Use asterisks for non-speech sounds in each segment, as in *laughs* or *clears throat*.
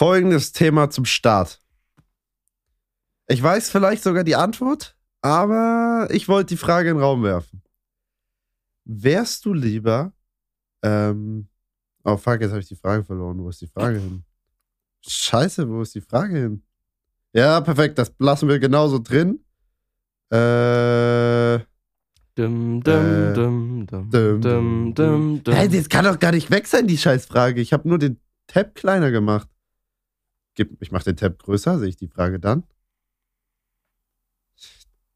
folgendes Thema zum Start. Ich weiß vielleicht sogar die Antwort, aber ich wollte die Frage in den Raum werfen. Wärst du lieber, ähm, oh fuck, jetzt habe ich die Frage verloren. Wo ist die Frage hin? Scheiße, wo ist die Frage hin? Ja, perfekt, das lassen wir genauso drin. Äh, Dum, Äh, dum, dum, dum, dum, dum, dum, dum. Hey, das kann doch gar nicht weg sein, die Scheißfrage. Ich habe nur den Tab kleiner gemacht. Gib- Ich mache den Tab größer, sehe ich die Frage dann.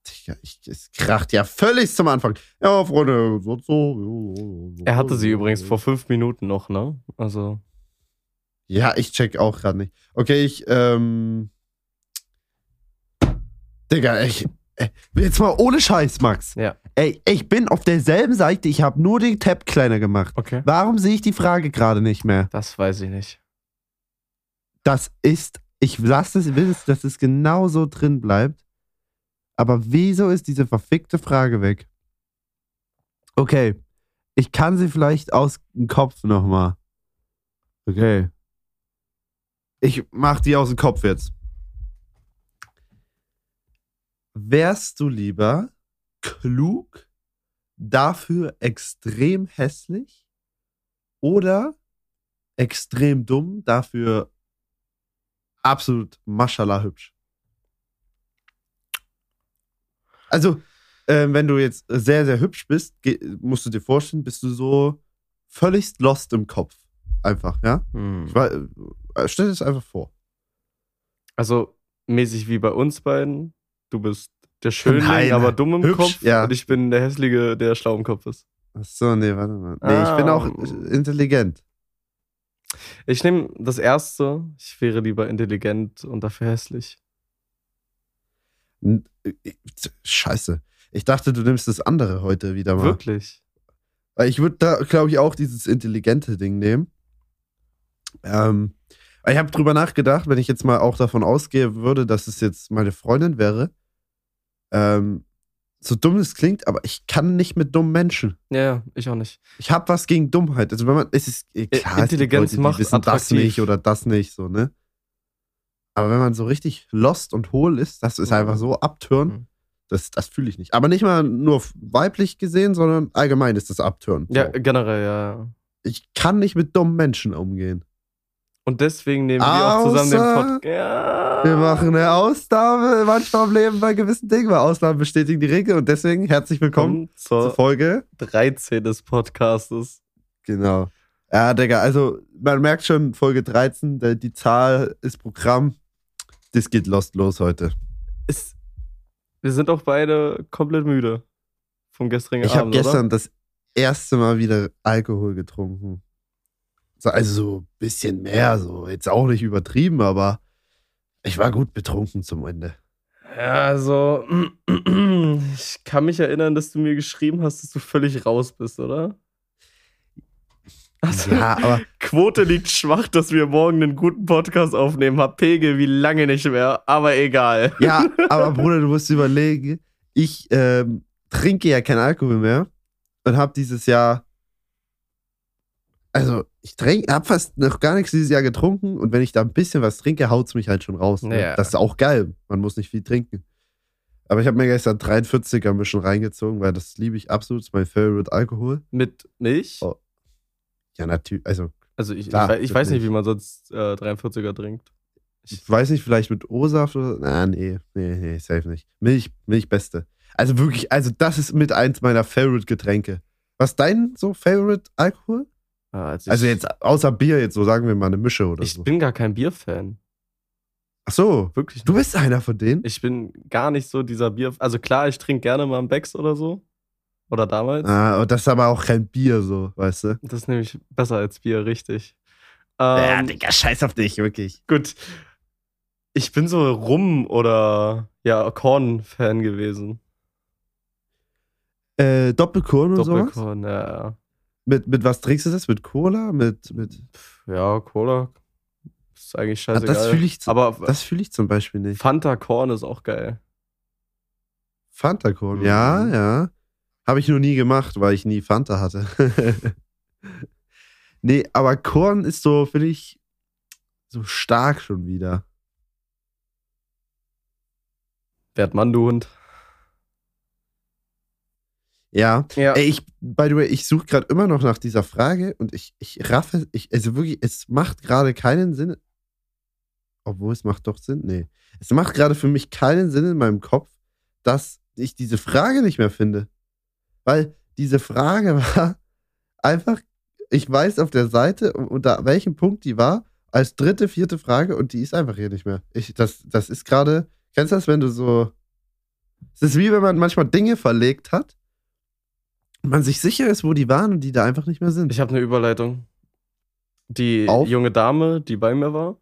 Digga, ich, es kracht ja völlig zum Anfang. Ja, Freunde, so, so. Er hatte sie übrigens vor fünf Minuten noch, ne? Also, Ja, ich check auch gerade nicht. Okay, ich, ähm. Digga, ich. äh, Jetzt mal ohne Scheiß, Max. ja. Ey, ich bin auf derselben Seite, ich habe nur den Tab kleiner gemacht. Okay. Warum sehe ich die Frage gerade nicht mehr? Das weiß ich nicht. Das ist, ich lasse es, will es, dass es genau so drin bleibt. Aber wieso ist diese verfickte Frage weg? Okay, ich kann sie vielleicht aus dem Kopf nochmal. Okay. Ich mach die aus dem Kopf jetzt. Wärst du lieber klug, dafür extrem hässlich oder extrem dumm, dafür absolut maschallah hübsch. Also, ähm, wenn du jetzt sehr, sehr hübsch bist, musst du dir vorstellen, bist du so völlig lost im Kopf. Einfach, ja? Hm. Ich war, äh, stell dir das einfach vor. Also, mäßig wie bei uns beiden. Du bist der Nein, aber dumm im hübsch, Kopf. ja. Und ich bin der Hässliche, der schlau im Kopf ist. Achso, nee, warte mal. Nee, ich bin Ah. auch äh, intelligent. Ich nehme das erste. Ich wäre lieber intelligent und dafür hässlich. N- äh, Scheiße. Ich dachte, du nimmst das andere heute wieder mal. Wirklich. Weil ich würde da, glaube ich, auch dieses intelligente Ding nehmen. Ähm, ich habe drüber nachgedacht, wenn ich jetzt mal auch davon ausgehe würde, dass es jetzt meine Freundin wäre. Ähm, so dumm es klingt, aber ich kann nicht mit dummen Menschen. Ja, ja, ich auch nicht. Ich habe was gegen Dummheit. Also wenn man, es ist klar, Intelligenz Leute, macht wissen das attraktiv. nicht oder das nicht, so ne. Aber wenn man so richtig lost und hohl ist, das ist Mhm. einfach so abtören. Mhm. Das, das fühle ich nicht. Aber nicht mal nur weiblich gesehen, sondern allgemein ist das abtören. Ja, So. generell, ja. Ich kann nicht mit dummen Menschen umgehen. Und deswegen nehmen wir auch zusammen den Außer Podcast. Ja. Wir machen eine Ausnahme manchmal im Leben bei gewissen Dingen, weil Ausnahmen bestätigen die Regel. Und deswegen herzlich willkommen zur zur Folge. 13 des Podcastes. Genau. Ja, Digga, also man merkt schon, Folge 13, die, Zahl ist Programm. Das geht lost los heute. Ist, wir sind auch beide komplett müde vom gestrigen Ich habe Abend, gestern das erste Mal wieder Alkohol getrunken. So, also so ein bisschen mehr, so jetzt auch nicht übertrieben, aber ich war gut betrunken zum Ende. Ja, also *clears throat* ich kann mich erinnern, dass du mir geschrieben hast, dass du völlig raus bist, oder? Also, Ja, aber *laughs* Quote liegt schwach, dass wir morgen einen guten Podcast aufnehmen. Hab Pegel wie lange nicht mehr, aber egal. Ja, *laughs* aber Bruder, du musst überlegen, ich ähm, trinke ja keinen Alkohol mehr und habe dieses Jahr, also ich trinke, habe fast noch gar nichts dieses Jahr getrunken und wenn ich da ein bisschen was trinke, haut's mich halt schon raus. Ne? Ja. Das ist auch geil, man muss nicht viel trinken. Aber ich habe mir gestern 43er ein bisschen reingezogen, weil das liebe ich absolut, das ist mein Favorite Alkohol. Mit Milch? Oh. Ja, natürlich, also Also ich, Klar, ich, ich weiß nicht, wie man sonst äh, 43er trinkt. ich weiß nicht, vielleicht mit O-Saft oder, na, nee, nee, nee, safe nicht. Milch, Milch beste. Also wirklich, also das ist mit eins meiner Favorite Getränke. Was dein so Favorite Alkohol? Ah, also, Also ich, jetzt außer Bier, jetzt so sagen wir mal eine Mische oder Ich so. bin gar kein Bierfan. Ach so, Wirklich du nicht. bist einer von denen? Ich bin gar nicht so dieser Bier. Also klar, ich trinke gerne mal einen Becks oder so. Oder damals. Ah, und das ist aber auch kein Bier so, weißt du? Das ist nämlich besser als Bier, richtig. ja, Ähm, Digga, scheiß auf dich, wirklich. gut. Ich bin so Rum- oder ja, Korn-Fan gewesen. Äh, Doppelkorn und sowas? Doppelkorn, ja, ja. Mit, mit was trinkst du das? Mit Cola? Mit, mit Ja, Cola. Ist eigentlich Ah, scheißegal. das fühle ich, zu- Aber das fühl ich zum Beispiel nicht. Fanta Korn ist auch geil. Fanta Korn, Mhm. ja, ja. Habe ich noch nie gemacht, weil ich nie Fanta hatte. *laughs* nee, aber Korn ist so, finde ich, so stark schon wieder. Werd Mann, du Hund. Ja. Ja. Ey, ich, by the way, ich suche gerade immer noch nach dieser Frage und ich, ich raffe, ich, also wirklich, es macht gerade keinen Sinn. Obwohl, es macht doch Sinn. Nee. Es macht gerade für mich keinen Sinn in meinem Kopf, dass ich diese Frage nicht mehr finde. Weil diese Frage *laughs* war einfach, ich weiß auf der Seite, unter welchem Punkt die war, als dritte, vierte Frage und die ist einfach hier nicht mehr. Ich, das, das ist gerade, kennst du das, wenn du so. Es ist wie wenn man manchmal Dinge verlegt hat man sich sicher ist, wo die waren und die da einfach nicht mehr sind. Ich habe eine Überleitung. Die Auf? junge Dame, die bei mir war,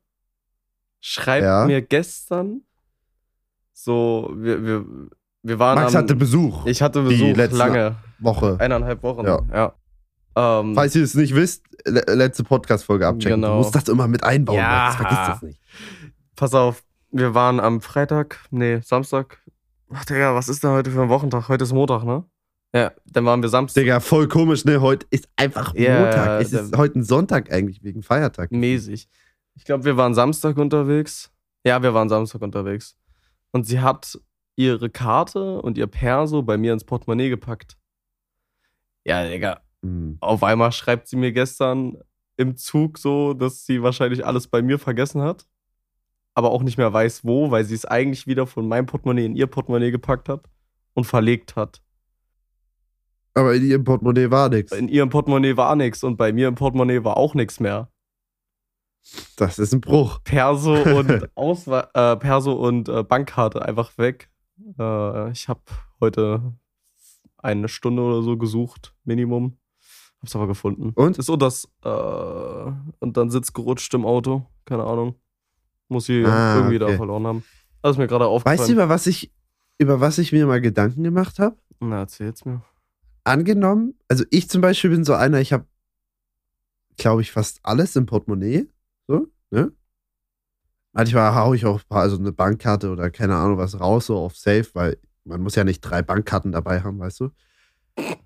schreibt Ja. mir gestern so, wir, wir, wir waren Max am, hatte Besuch ich hatte die Besuch letzte lange, Woche. eineinhalb Wochen. Ja. ja. Ähm, Falls ihr es nicht wisst, le letzte Podcast-Folge abchecken. Genau. Du musst das immer mit einbauen. Ja. Max. Vergiss das nicht. pass auf, wir waren am Freitag, nee, Samstag. Ach, Digga, was ist denn heute für ein Wochentag? Heute ist Montag, ne? Ja, dann waren wir Samstag. Digga, voll komisch, ne? Heute ist einfach Ja, Montag. Es ist heute ein Sonntag eigentlich, wegen Feiertag. mäßig. Ich glaube, wir waren Samstag unterwegs. Ja, wir waren Samstag unterwegs. Und sie hat ihre Karte und ihr Perso bei mir ins Portemonnaie gepackt. Ja, Digga. Hm. Auf einmal schreibt sie mir gestern im Zug so, dass sie wahrscheinlich alles bei mir vergessen hat. Aber auch nicht mehr weiß, wo, weil sie es eigentlich wieder von meinem Portemonnaie in ihr Portemonnaie gepackt hat und verlegt hat. Aber in ihrem Portemonnaie war nichts. In ihrem Portemonnaie war nichts und bei mir im Portemonnaie war auch nichts mehr. Das ist ein Bruch. Perso *laughs* und Auswe äh, Perso und äh, Bankkarte einfach weg. Äh, ich habe heute eine Stunde oder so gesucht, Minimum. Hab's aber gefunden. Und? Ist so das äh, und dann sitzt gerutscht im Auto, keine Ahnung. Muss sie Ah, irgendwie da okay. verloren haben. Das ist mir gerade aufgefallen. Weißt du, über was ich, über was ich mir mal Gedanken gemacht habe? Na, erzähl's mir. Angenommen, also ich zum Beispiel bin so einer, ich habe, glaube ich, fast alles im Portemonnaie. So, ne? Manchmal hau ich auch also eine Bankkarte oder keine Ahnung was raus, so auf Safe, weil man muss ja nicht drei Bankkarten dabei haben, weißt du?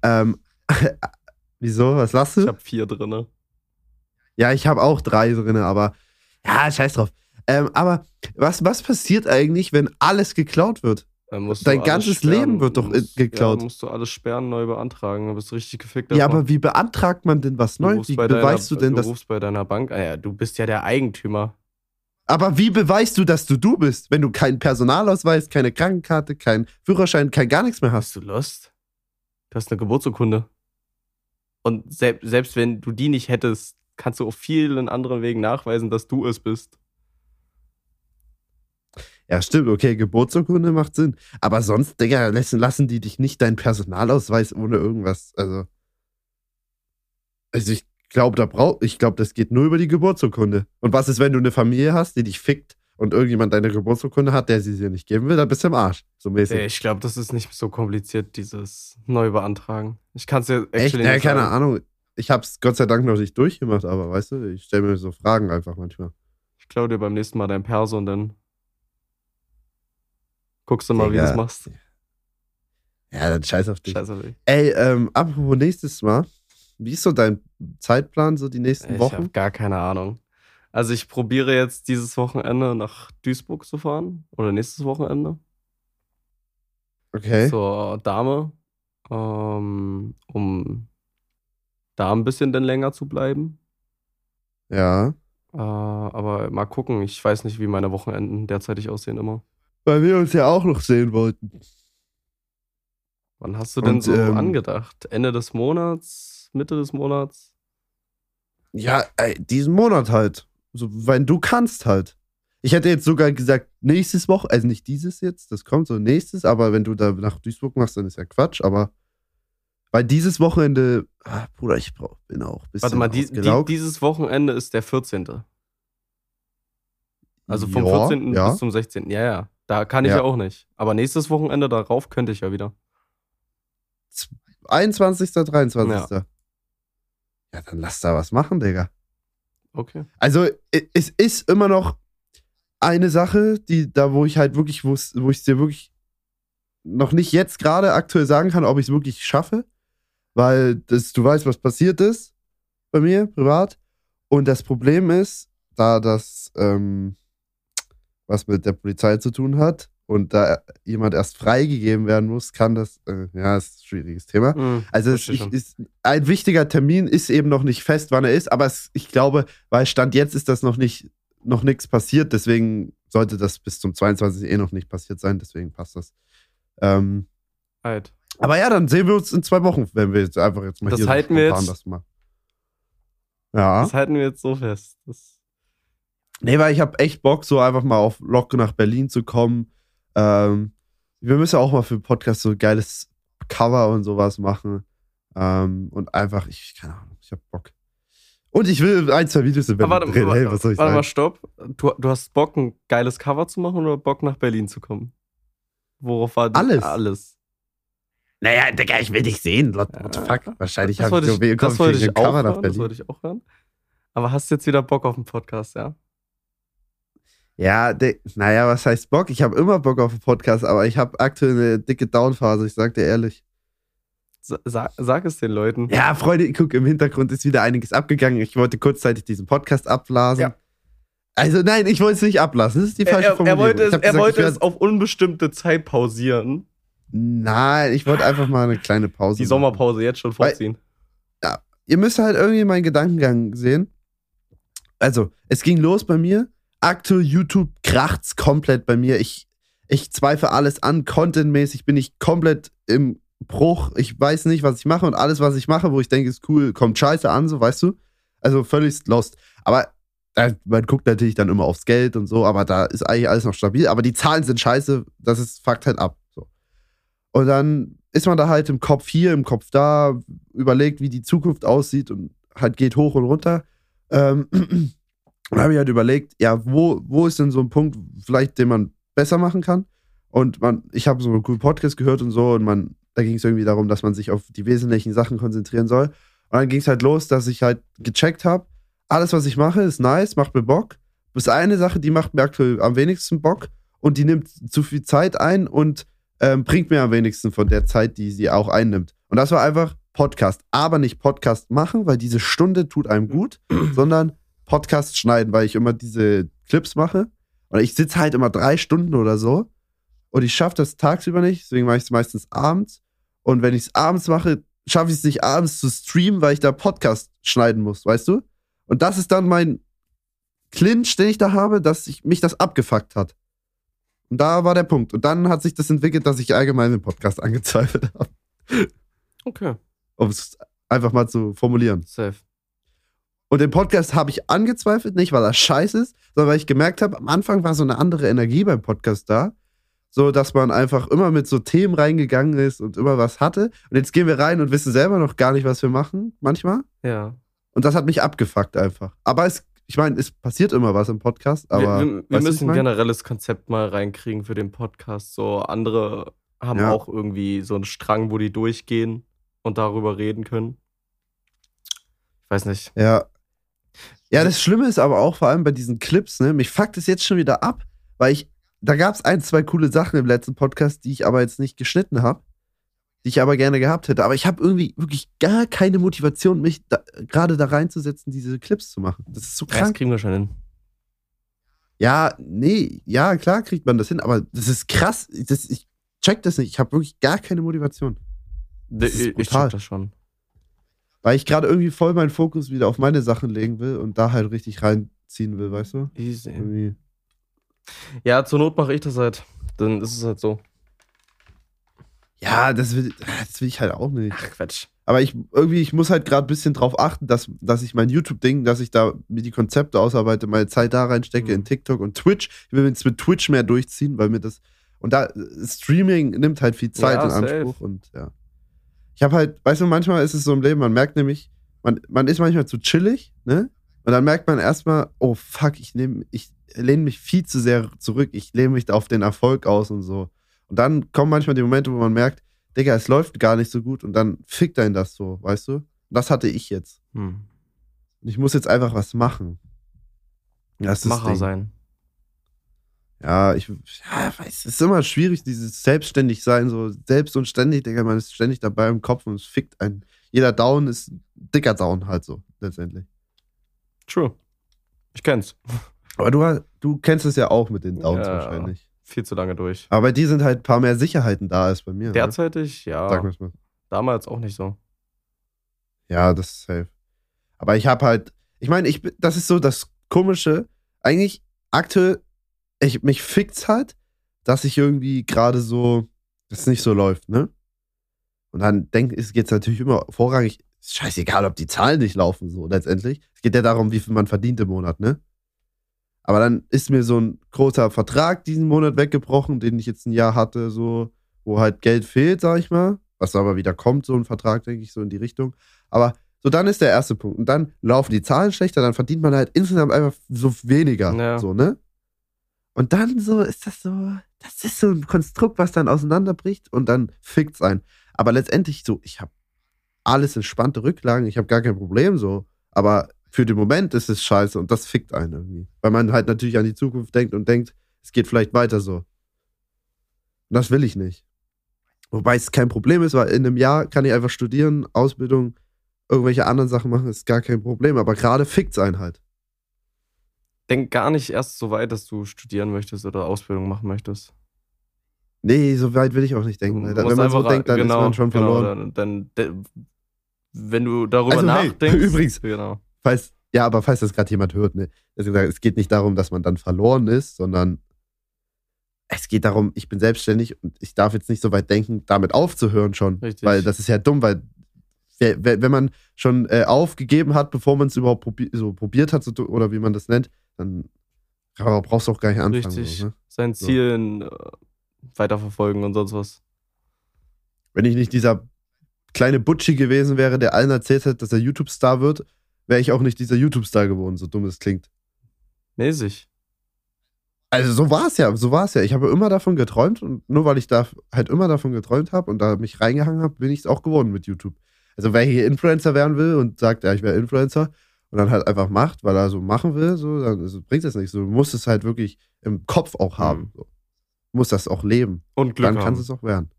Ähm, *laughs* wieso? Was lachst du? Ich habe vier drinne. Ja, ich habe auch drei drin, aber ja, scheiß drauf. Ähm, aber was, was passiert eigentlich, wenn alles geklaut wird? Dein du ganzes sperren. Leben wird doch, äh, musst, geklaut. Ja, musst du alles sperren, neu beantragen. Dann bist du richtig gefickt. Ja, davon. aber wie beantragt man denn was Du neu? Wie beweist deiner, du denn, dass. rufst bei deiner Bank. Ah ja, du bist ja der Eigentümer. Aber wie beweist du, dass du du bist, wenn du keinen Personalausweis, keine Krankenkarte, keinen Führerschein, kein gar nichts mehr hast? Hast du Lust? Du hast eine Geburtsurkunde. Und sel selbst wenn du die nicht hättest, kannst du auf vielen anderen Wegen nachweisen, dass du es bist. Ja, stimmt, okay, Geburtsurkunde macht Sinn. Aber sonst, Digga, lassen, lassen die dich nicht deinen Personalausweis ohne irgendwas. Also. Also ich glaube, da brauch, ich glaube, das geht nur über die Geburtsurkunde. Und was ist, wenn du eine Familie hast, die dich fickt und irgendjemand deine Geburtsurkunde hat, der sie dir nicht geben will, dann bist du im Arsch. So mäßig. Ich glaube, das ist nicht so kompliziert, dieses neu beantragen. Ich kann es dir Echt? actually Ja, nicht keine sagen. Ahnung. Ich hab's Gott sei Dank noch nicht durchgemacht, aber weißt du, ich stelle mir so Fragen einfach manchmal. Ich klaue dir beim nächsten Mal dein Perso und dann guckst du mal, wie du Digga. es machst. Ja, dann scheiß auf dich. Scheiße. Ey. Ey, ähm, apropos nächstes Mal. Wie ist so dein Zeitplan, so die nächsten Ich Wochen? habe gar keine Ahnung. Also ich probiere jetzt dieses Wochenende nach Duisburg zu fahren. Oder nächstes Wochenende. Okay. Zur Dame. Ähm, um da ein bisschen dann länger zu bleiben. Ja. Äh, aber mal gucken. Ich weiß nicht, wie meine Wochenenden derzeitig aussehen immer. Weil wir uns ja auch noch sehen wollten. Wann hast du denn Und, so ähm, angedacht? Ende des Monats? Mitte des Monats? Ja, ey, diesen Monat halt. So, wenn du kannst halt. Ich hätte jetzt sogar gesagt, nächstes Woche, also nicht dieses jetzt, das kommt so nächstes, aber wenn du da nach Duisburg machst, dann ist ja Quatsch, aber weil dieses Wochenende, ah, Bruder, ich brauch, bin auch ein bisschen Warte mal, die, die, dieses Wochenende ist der 14. Also vom Ja, 14. ja. bis zum 16. Ja, ja. Da kann ich Ja. ja. auch nicht. Aber nächstes Wochenende darauf könnte ich ja wieder. 21., 23. Ja. dann lass da was machen, Digga. Okay. Also, es ist immer noch eine Sache, die da, wo ich halt wirklich, wo es wo ich dir wirklich noch nicht jetzt gerade aktuell sagen kann, ob ich es wirklich schaffe, weil das, du weißt, was passiert ist bei mir privat. Und das Problem ist, da das ähm, was mit der Polizei zu tun hat und da jemand erst freigegeben werden muss, kann das, äh, ja, ist ein schwieriges Thema. Mhm, Also es schon. ist, ein wichtiger Termin ist eben noch nicht fest, wann er ist, aber es, ich glaube, weil Stand jetzt ist das noch nicht, noch nichts passiert, deswegen sollte das bis zum 22. eh noch nicht passiert sein, deswegen passt das. Ähm, Halt. aber ja, dann sehen wir uns in zwei Wochen, wenn wir jetzt einfach jetzt mal Das hier halten wir jetzt- das machen. Ja. Das halten wir jetzt so fest. Das, Nee, weil ich habe echt Bock, so einfach mal auf Locke nach Berlin zu kommen. Ähm, wir müssen auch mal für den Podcast so ein geiles Cover und sowas machen. Ähm, und einfach, ich, keine Ahnung, ich habe Bock. Und ich will ein, zwei Videos in Berlin Aber warte, drehen. Hey, warte, was soll ich warte mal, sagen? stopp. Du, du hast Bock, ein geiles Cover zu machen oder Bock, nach Berlin zu kommen? Worauf war Alles. Alles. Naja, Digga, ich will dich sehen. What, what the fuck? Wahrscheinlich habe ich ich, so wollte ich auch Cover nach hören. Das Berlin. wollte ich auch hören. Aber hast du jetzt wieder Bock auf den Podcast, ja? Ja, Di- naja, was heißt Bock? Ich habe immer Bock auf einen Podcast, aber ich habe aktuell eine dicke Downphase, ich sag dir ehrlich. Sa sag, es den Leuten. Ja, Freunde, guck, im Hintergrund ist wieder einiges abgegangen. Ich wollte kurzzeitig diesen Podcast abblasen. Ja. Also nein, ich wollte es nicht ablassen. Das ist die Er, falsche er, er Formulierung. wollte, Ich es, hab er gesagt, wollte es auf unbestimmte Zeit pausieren. Nein, ich wollte einfach mal eine kleine Pause. Die machen. Sommerpause jetzt schon Weil- vorziehen. Ihr müsst halt irgendwie meinen Gedankengang sehen. Also, es ging los bei mir. Aktuell YouTube kracht's komplett bei mir. Ich, ich zweifle alles an. Contentmäßig bin ich komplett im Bruch. Ich weiß nicht, was ich mache und alles, was ich mache, wo ich denke, ist cool, kommt scheiße an, so weißt du. Also völlig lost. Aber äh, man guckt natürlich dann immer aufs Geld und so, aber da ist eigentlich alles noch stabil. Aber die Zahlen sind scheiße, das ist Fakt halt ab. So. Und dann ist man da halt im Kopf hier, im Kopf da, überlegt, wie die Zukunft aussieht und halt geht hoch und runter. Ähm, *clears throat* und habe ich halt überlegt, ja, wo, wo ist denn so ein Punkt, vielleicht, den man besser machen kann? Und man, ich habe so einen coolen Podcast gehört und so, und man, da ging es irgendwie darum, dass man sich auf die wesentlichen Sachen konzentrieren soll. Und dann ging es halt los, dass ich halt gecheckt habe, alles, was ich mache, ist nice, macht mir Bock. Bis eine Sache, die macht mir aktuell am wenigsten Bock und die nimmt zu viel Zeit ein und ähm, bringt mir am wenigsten von der Zeit, die sie auch einnimmt. Und das war einfach Podcast. Aber nicht Podcast machen, weil diese Stunde tut einem gut, *clears throat* sondern Podcast schneiden, weil ich immer diese Clips mache. Und ich sitze halt immer drei Stunden oder so. Und ich schaffe das tagsüber nicht, deswegen mache ich es meistens abends. Und wenn ich es abends mache, schaffe ich es nicht abends zu streamen, weil ich da Podcast schneiden muss, weißt du? Und das ist dann mein Clinch, den ich da habe, dass ich, mich das abgefuckt hat. Und da war der Punkt. Und dann hat sich das entwickelt, dass ich allgemein den Podcast *laughs* angezweifelt habe. Okay, Um es einfach mal zu formulieren. safe. Und den Podcast habe ich angezweifelt, nicht weil er scheiße ist, sondern weil ich gemerkt habe, am Anfang war so eine andere Energie beim Podcast da. So, dass man einfach immer mit so Themen reingegangen ist und immer was hatte. Und jetzt gehen wir rein und wissen selber noch gar nicht, was wir machen, manchmal. Ja. Und das hat mich abgefuckt einfach. Aber es, ich meine, es passiert immer was im Podcast, aber. wir wir, wir müssen ein generelles Konzept mal reinkriegen für den Podcast. So andere haben Ja. auch irgendwie so einen Strang, wo die durchgehen und darüber reden können. Ich weiß nicht. Ja. Ja, das Schlimme ist aber auch vor allem bei diesen Clips, ne, mich fuckt es jetzt schon wieder ab, weil ich, da gab es ein, zwei coole Sachen im letzten Podcast, die ich aber jetzt nicht geschnitten habe, die ich aber gerne gehabt hätte. Aber ich habe irgendwie wirklich gar keine Motivation, mich da, gerade da reinzusetzen, diese Clips zu machen. Das ist so Das krank. kriegen wir schon hin. Ja, nee, ja, klar kriegt man das hin, aber das ist krass. Das, ich check das nicht. Ich habe wirklich gar keine Motivation. Das ist ich check das schon. Weil ich gerade irgendwie voll meinen Fokus wieder auf meine Sachen legen will und da halt richtig reinziehen will, weißt du? Easy. Irgendwie. Ja, zur Not mache ich das halt. Dann ist es halt so. Ja, das will, das will ich halt auch nicht. Ach, Quatsch. Aber ich irgendwie, ich muss halt gerade ein bisschen drauf achten, dass, dass ich mein YouTube-Ding, dass ich da mir die Konzepte ausarbeite, meine Zeit da reinstecke Mhm. in TikTok und Twitch. Ich will jetzt mit Twitch mehr durchziehen, weil mir das. Und da, Streaming nimmt halt viel Zeit Ja, in safe. Anspruch und ja. Ich habe halt, weißt du, manchmal ist es so im Leben, man merkt nämlich, man, man ist manchmal zu chillig, ne? Und dann merkt man erstmal, oh fuck, ich nehme, ich lehne mich viel zu sehr zurück, ich lehne mich auf den Erfolg aus und so. Und dann kommen manchmal die Momente, wo man merkt, Digga, es läuft gar nicht so gut und dann fickt einen das so, weißt du? Und das hatte ich jetzt. Hm. Und ich muss jetzt einfach was machen. Das Macher sein. Ja, ich ja, weiß, es ist immer schwierig, dieses selbstständig sein, so selbst und ständig, Digga, man ist ständig dabei im Kopf und es fickt einen. Jeder Down ist ein dicker Down halt so, letztendlich. True. Ich kenn's. Aber du, du kennst es ja auch mit den Downs Ja. wahrscheinlich. Viel zu lange durch. Aber bei dir sind halt ein paar mehr Sicherheiten da als bei mir. Ne? Derzeitig, Sag ja. mir's mal. Damals auch nicht so. Ja, das ist safe. Aber ich habe halt, ich meine, ich, das ist so das Komische. Eigentlich aktuell, ich, mich fickt's halt, dass ich irgendwie gerade so, dass es nicht so läuft, ne? Und dann denk, es geht's natürlich immer vorrangig, ist scheißegal, ob die Zahlen nicht laufen, so letztendlich. Es geht ja darum, wie viel man verdient im Monat, ne? Aber dann ist mir so ein großer Vertrag diesen Monat weggebrochen, den ich jetzt ein Jahr hatte, so, wo halt Geld fehlt, sag ich mal. Was aber wieder kommt, so ein Vertrag, denke ich, so in die Richtung. Aber so, dann ist der erste Punkt. Und dann laufen die Zahlen schlechter, dann verdient man halt insgesamt einfach so weniger. Ja. So, ne? Und dann so ist das so, das ist so ein Konstrukt, was dann auseinanderbricht und dann fickt's ein. Aber letztendlich so, ich habe alles entspannte Rücklagen, ich habe gar kein Problem so. Aber für den Moment ist es scheiße und das fickt einen irgendwie. Weil man halt natürlich an die Zukunft denkt und denkt, es geht vielleicht weiter so. Und das will ich nicht. Wobei es kein Problem ist, weil in einem Jahr kann ich einfach studieren, Ausbildung, irgendwelche anderen Sachen machen, ist gar kein Problem. Aber gerade fickt's einen halt. Denk gar nicht erst so weit, dass du studieren möchtest oder Ausbildung machen möchtest. Nee, so weit will ich auch nicht denken. Wenn man so denkt, dann ist man schon genau, verloren. Dann, dann, de- wenn du darüber Also, hey, nachdenkst. *laughs* übrigens. Genau. Falls, ja, aber falls das gerade jemand hört, ne, also gesagt, es geht nicht darum, dass man dann verloren ist, sondern es geht darum, ich bin selbstständig und ich darf jetzt nicht so weit denken, damit aufzuhören schon. Richtig. Weil das ist ja dumm, weil wenn man schon äh, aufgegeben hat, bevor man es überhaupt probi so probiert hat, so, oder wie man das nennt, dann brauchst du auch gar nicht anfangen. Richtig. So, ne? Sein So. Zielen äh, weiterverfolgen und sonst was. Wenn ich nicht dieser kleine Butschi gewesen wäre, der allen erzählt hat, dass er YouTube-Star wird, wäre ich auch nicht dieser YouTube-Star geworden, so dumm es klingt. Mäßig. Also so war es ja, so war es ja. Ich habe immer davon geträumt und nur weil ich da halt immer davon geträumt habe und da mich reingehangen habe, bin ich es auch geworden mit YouTube. Also wer hier Influencer werden will und sagt, ja, ich wäre Influencer und dann halt einfach macht, weil er so machen will, so, dann also, bringt das nicht. So, du musst es halt wirklich im Kopf auch haben. Mhm. So. Du musst das auch leben. Und Glück dann haben. kannst du es auch werden.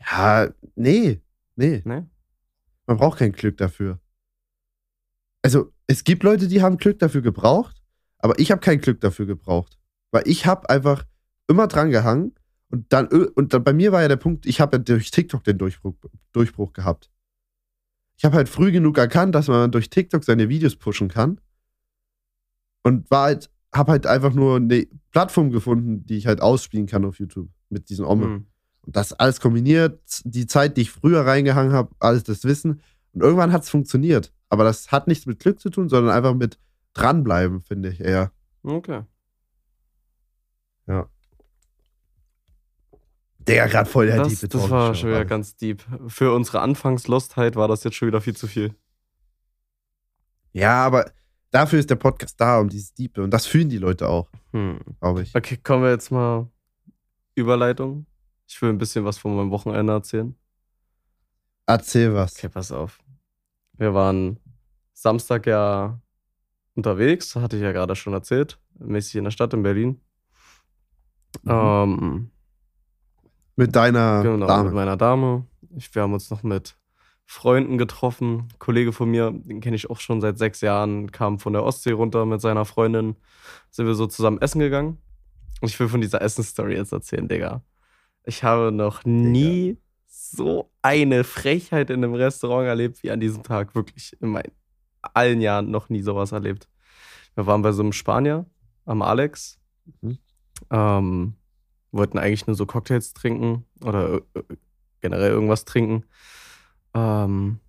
Ja, nee, nee. Ne? Man braucht kein Glück dafür. Also, es gibt Leute, die haben Glück dafür gebraucht, aber ich habe kein Glück dafür gebraucht. Weil ich habe einfach immer dran gehangen und dann, ö- und dann bei mir war ja der Punkt, ich habe ja durch TikTok den Durchbruch, Durchbruch gehabt. Ich habe halt früh genug erkannt, dass man durch TikTok seine Videos pushen kann. Und war halt, habe halt einfach nur eine Plattform gefunden, die ich halt ausspielen kann auf YouTube mit diesen Omme. Hm. Und das alles kombiniert, die Zeit, die ich früher reingehangen habe, alles das Wissen. Und irgendwann hat es funktioniert. Aber das hat nichts mit Glück zu tun, sondern einfach mit dranbleiben, finde ich eher. Okay. Der gerade voll der Das, tiefe das war schon wieder ganz deep. Für unsere Anfangslostheit war das jetzt schon wieder viel zu viel. Ja, aber dafür ist der Podcast da, um dieses Diepe. Und das fühlen die Leute auch, Hm. glaube ich. Okay, kommen wir jetzt mal Überleitung. Ich will ein bisschen was von meinem Wochenende erzählen. Erzähl was. Okay, pass auf. Wir waren Samstag ja unterwegs, hatte ich ja gerade schon erzählt, mäßig in der Stadt in Berlin. Mhm. Ähm, Mit deiner genau, Dame. mit meiner Dame. Ich, wir haben uns noch mit Freunden getroffen. Ein Kollege von mir, den kenne ich auch schon seit sechs Jahren, kam von der Ostsee runter mit seiner Freundin. Sind wir so zusammen essen gegangen. Und ich will von dieser Essensstory jetzt erzählen, Digga. Ich habe noch nie so eine Frechheit in einem Restaurant erlebt wie an diesem Tag. Wirklich in meinen allen Jahren noch nie sowas erlebt. Wir waren bei so einem Spanier am Alex. Mhm. Ähm, wollten eigentlich nur so Cocktails trinken oder äh, generell irgendwas trinken. Ähm,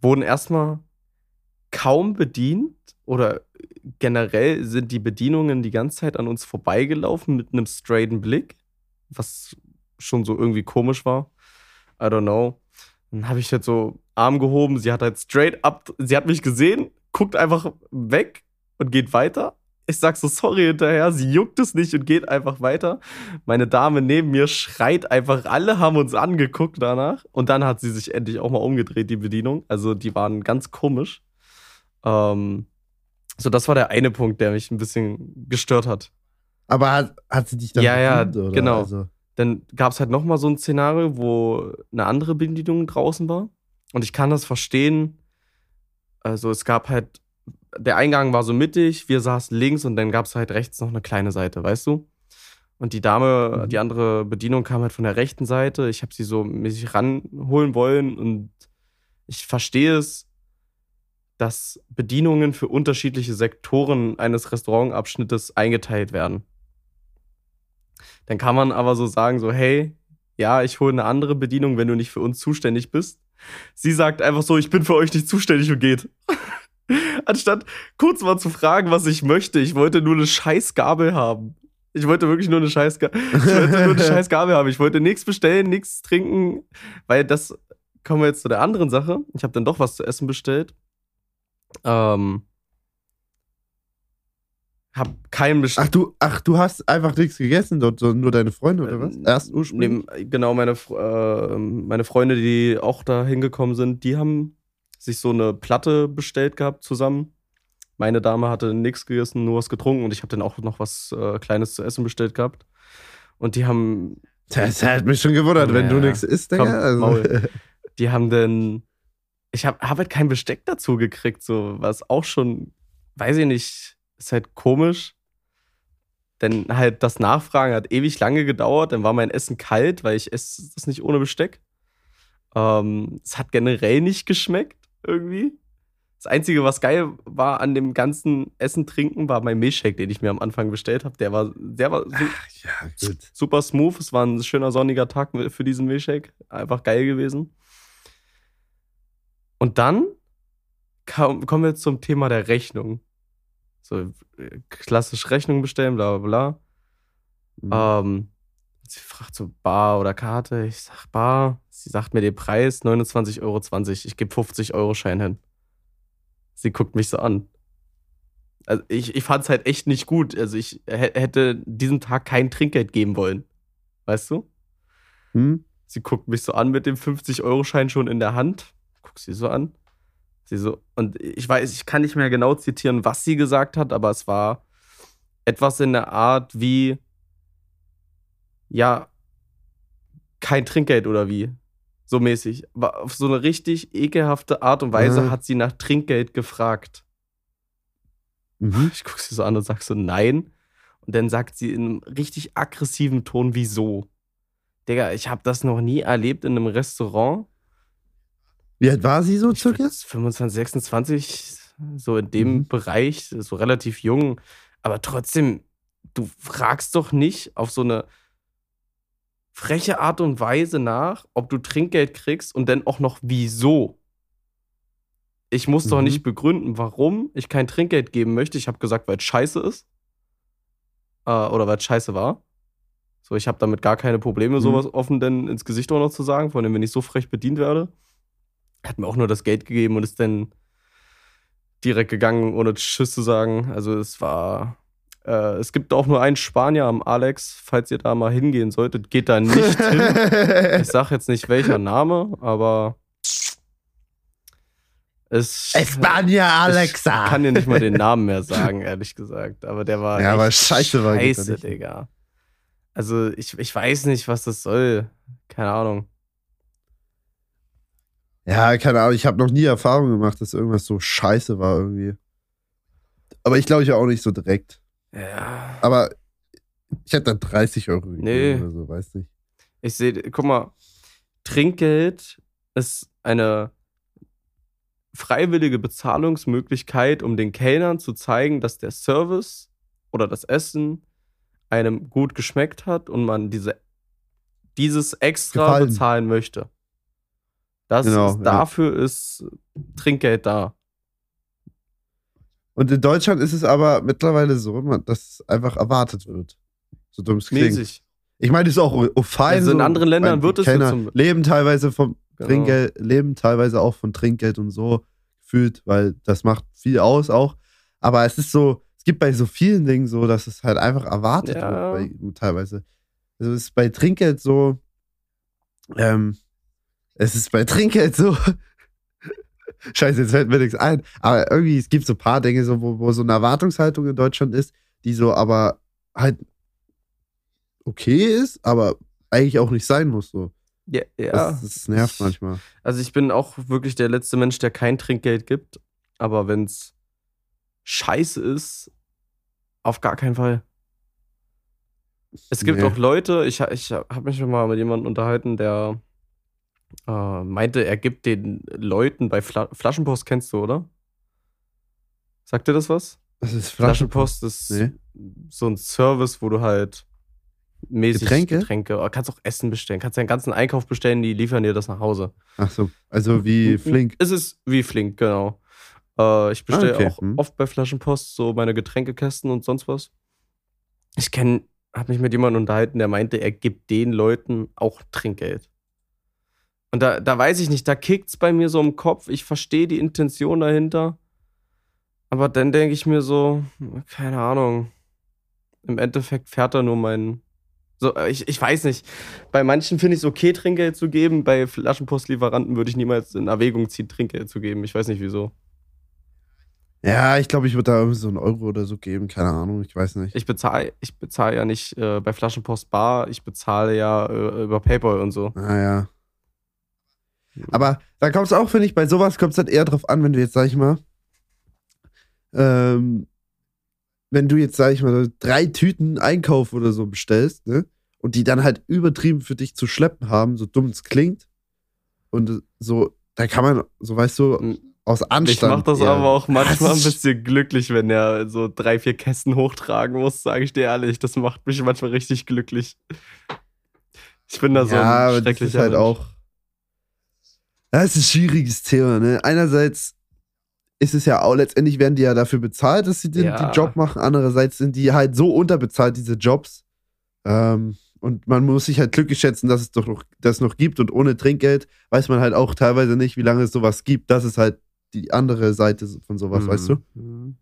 wurden erstmal kaum bedient oder generell sind die Bedienungen die ganze Zeit an uns vorbeigelaufen mit einem straighten Blick, was schon so irgendwie komisch war. I don't know. Dann habe ich halt so Arm gehoben, sie hat halt straight up, sie hat mich gesehen, guckt einfach weg und geht weiter. Ich sag so sorry hinterher, sie juckt es nicht und geht einfach weiter. Meine Dame neben mir schreit einfach, alle haben uns angeguckt danach. Und dann hat sie sich endlich auch mal umgedreht, die Bedienung. Also die waren ganz komisch. Ähm, so, das war der eine Punkt, der mich ein bisschen gestört hat. Aber hat, hat sie dich dann Ja, ja, oder? genau. Also, Dann gab es halt nochmal so ein Szenario, wo eine andere Bedienung draußen war. Und ich kann das verstehen. Also es gab halt der Eingang war so mittig, wir saßen links und dann gab es halt rechts noch eine kleine Seite, weißt du? Und die Dame, Mhm. die andere Bedienung kam halt von der rechten Seite. Ich habe sie so mäßig ranholen wollen und ich verstehe es, dass Bedienungen für unterschiedliche Sektoren eines Restaurantabschnittes eingeteilt werden. Dann kann man aber so sagen, so, hey, ja, ich hole eine andere Bedienung, wenn du nicht für uns zuständig bist. Sie sagt einfach so, ich bin für euch nicht zuständig und geht. *laughs* Anstatt kurz mal zu fragen, was ich möchte. Ich wollte nur eine scheiß Gabel haben. Ich wollte wirklich nur eine scheiß, Ga ich wollte nur eine *laughs* scheiß Gabel haben. Ich wollte nichts bestellen, nichts trinken, weil das kommen wir jetzt zu der anderen Sache. Ich habe dann doch was zu essen bestellt. Ähm, hab keinen bestellt. Ach du, ach, du hast einfach nichts gegessen dort, sondern nur deine Freunde oder was? Erst ursprünglich? Neben, genau, meine, äh, meine Freunde, die auch da hingekommen sind, die haben sich so eine Platte bestellt gehabt zusammen. Meine Dame hatte nichts gegessen, nur was getrunken und ich habe dann auch noch was äh, Kleines zu essen bestellt gehabt. Und die haben, *laughs* Das hat mich schon gewundert, wenn Ja. du nichts isst, Komm, Digga. Also, Maul. *laughs* die haben dann, ich habe hab halt kein Besteck dazu gekriegt, so was auch schon, weiß ich nicht, ist halt komisch. Denn halt das Nachfragen hat ewig lange gedauert, dann war mein Essen kalt, weil ich esse das nicht ohne Besteck. Ähm, es hat generell nicht geschmeckt, irgendwie. Das Einzige, was geil war an dem ganzen Essen trinken, war mein Milchshake, den ich mir am Anfang bestellt habe. Der war, der war su ja, super smooth. Es war ein schöner sonniger Tag für diesen Milchshake. Einfach geil gewesen. Und dann kam, kommen wir zum Thema der Rechnung. So äh, klassisch Rechnung bestellen, bla bla Mhm. bla. Ähm, sie fragt so Bar oder Karte. Ich sag Bar. Sie sagt mir den Preis, 29,20 Euro. Ich gebe 50 Euro Schein hin. Sie guckt mich so an. Also ich, ich fand es halt echt nicht gut. Also ich hä- hätte diesen Tag kein Trinkgeld geben wollen. Weißt du? Hm? Sie guckt mich so an mit dem 50-Euro-Schein schon in der Hand. Guck sie so an. Sie so, und ich weiß, ich kann nicht mehr genau zitieren, was sie gesagt hat, aber es war etwas in der Art wie, ja, kein Trinkgeld oder wie. So mäßig. Aber auf so eine richtig ekelhafte Art und Weise Mhm. hat sie nach Trinkgeld gefragt. Mhm. *laughs* Ich guck sie so an und sag so, nein. Und dann sagt sie in einem richtig aggressiven Ton, wieso? Digga, ich habe das noch nie erlebt in einem Restaurant. Wie alt war sie so Ich circa? 25, 26, so in dem Mhm. Bereich, so relativ jung. Aber trotzdem, du fragst doch nicht auf so eine freche Art und Weise nach, ob du Trinkgeld kriegst und dann auch noch wieso. Ich muss doch Mhm. nicht begründen, warum ich kein Trinkgeld geben möchte. Ich habe gesagt, weil es scheiße ist. Äh, oder weil es scheiße war. So, ich habe damit gar keine Probleme, Mhm. sowas offen denn ins Gesicht auch noch zu sagen, vor allem, wenn ich so frech bedient werde. Hat mir auch nur das Geld gegeben und ist dann direkt gegangen, ohne Tschüss zu sagen. Also es war. Äh, es gibt auch nur einen Spanier am Alex, falls ihr da mal hingehen solltet, geht da nicht *laughs* hin. Ich sag jetzt nicht welcher Name, aber es. Espanja Alexa. Ich kann dir nicht mal den Namen mehr sagen, ehrlich gesagt. Aber der war. Ja, aber scheiße war Scheiße, nicht. Digga. Also, ich, ich weiß nicht, was das soll. Keine Ahnung. Ja, keine Ahnung, ich habe noch nie Erfahrung gemacht, dass irgendwas so scheiße war irgendwie. Aber ich glaube ich auch nicht so direkt. Ja. Aber ich hätte dann 30 Euro Nee. oder so, weiß nicht. Ich sehe, guck mal, Trinkgeld ist eine freiwillige Bezahlungsmöglichkeit, um den Kellnern zu zeigen, dass der Service oder das Essen einem gut geschmeckt hat und man diese, dieses extra Gefallen. bezahlen möchte. Das Genau, ist, ja. dafür ist Trinkgeld da. Und in Deutschland ist es aber mittlerweile so, dass es einfach erwartet wird. So dumm es klingt. Mäßig. Ich meine, das ist auch fein. Also in so. anderen Ländern wird es zum- leben teilweise vom Genau. Trinkgeld, leben teilweise auch von Trinkgeld und so gefühlt, weil das macht viel aus auch. Aber es ist so, es gibt bei so vielen Dingen so, dass es halt einfach erwartet Ja. wird, bei, teilweise. Also es ist bei Trinkgeld so, ähm, es ist bei Trinkgeld so, Scheiße, jetzt fällt mir nichts ein. Aber irgendwie, es gibt so ein paar Dinge, so, wo, wo so eine Erwartungshaltung in Deutschland ist, die so aber halt okay ist, aber eigentlich auch nicht sein muss. So. Ja, ja. Das, das nervt Ich- manchmal. Also ich bin auch wirklich der letzte Mensch, der kein Trinkgeld gibt. Aber wenn es scheiße ist, auf gar keinen Fall. Es gibt Nee. auch Leute, ich, ich habe mich schon mal mit jemandem unterhalten, der äh, meinte, er gibt den Leuten bei Fla Flaschenpost, kennst du, oder? Sagt dir das was? Das ist Flaschenpost. Flaschenpost ist Nee. so ein Service, wo du halt mäßig Getränke? Getränke oder kannst auch Essen bestellen, kannst deinen ganzen Einkauf bestellen, die liefern dir das nach Hause. Ach so, also wie Flink. Es ist wie Flink, genau. Äh, ich bestelle Ah, okay. auch Hm. oft bei Flaschenpost so meine Getränkekästen und sonst was. Ich kenne, habe mich mit jemandem unterhalten, der meinte, er gibt den Leuten auch Trinkgeld. Und da, da weiß ich nicht, da kickt's bei mir so im Kopf. Ich verstehe die Intention dahinter. Aber dann denke ich mir so, keine Ahnung. Im Endeffekt fährt er nur mein. So, äh, ich, ich weiß nicht. Bei manchen finde ich es okay, Trinkgeld zu geben. Bei Flaschenpostlieferanten würde ich niemals in Erwägung ziehen, Trinkgeld zu geben. Ich weiß nicht wieso. Ja, ich glaube, ich würde da irgendwie so einen Euro oder so geben. Keine Ahnung, ich weiß nicht. Ich bezahle ich bezahl ja nicht äh, bei Flaschenpost bar, ich bezahle ja äh, über PayPal und so. Naja. Aber da kommt es auch, finde ich, bei sowas kommt es halt eher drauf an, wenn du jetzt, sag ich mal, ähm, wenn du jetzt, sag ich mal, drei Tüten Einkauf oder so bestellst, ne? Und die dann halt übertrieben für dich zu schleppen haben, so dumm es klingt. Und so, da kann man, so weißt du, Mhm. aus Ich Anstand. mache das eher- aber auch manchmal ein bisschen glücklich, wenn er so drei, vier Kästen hochtragen muss, sage ich dir ehrlich. Das macht mich manchmal richtig glücklich. Ich bin da so ja, ein aber das schrecklicher ist halt Mensch. auch. Das ist ein schwieriges Thema, ne? Einerseits ist es ja auch, letztendlich werden die ja dafür bezahlt, dass sie den, Ja. den Job machen. Andererseits sind die halt so unterbezahlt, diese Jobs. Ähm, und man muss sich halt glücklich schätzen, dass es doch noch, das noch gibt. Und ohne Trinkgeld weiß man halt auch teilweise nicht, wie lange es sowas gibt. Das ist halt die andere Seite von sowas, weißt du? Mhm.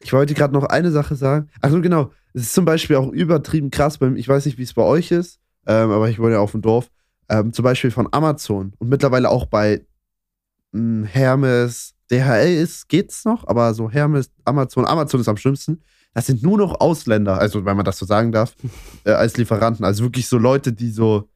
Ich wollte gerade noch eine Sache sagen. Also genau, es ist zum Beispiel auch übertrieben krass. Beim, ich weiß nicht, wie es bei euch ist, ähm, aber ich wohne ja auf dem Dorf. Ähm, zum Beispiel von Amazon und mittlerweile auch bei mh, Hermes, DHL ist, geht's noch, aber so Hermes, Amazon, Amazon ist am schlimmsten. Das sind nur noch Ausländer, also wenn man das so sagen darf, *laughs* äh, als Lieferanten. Also wirklich so Leute, die so,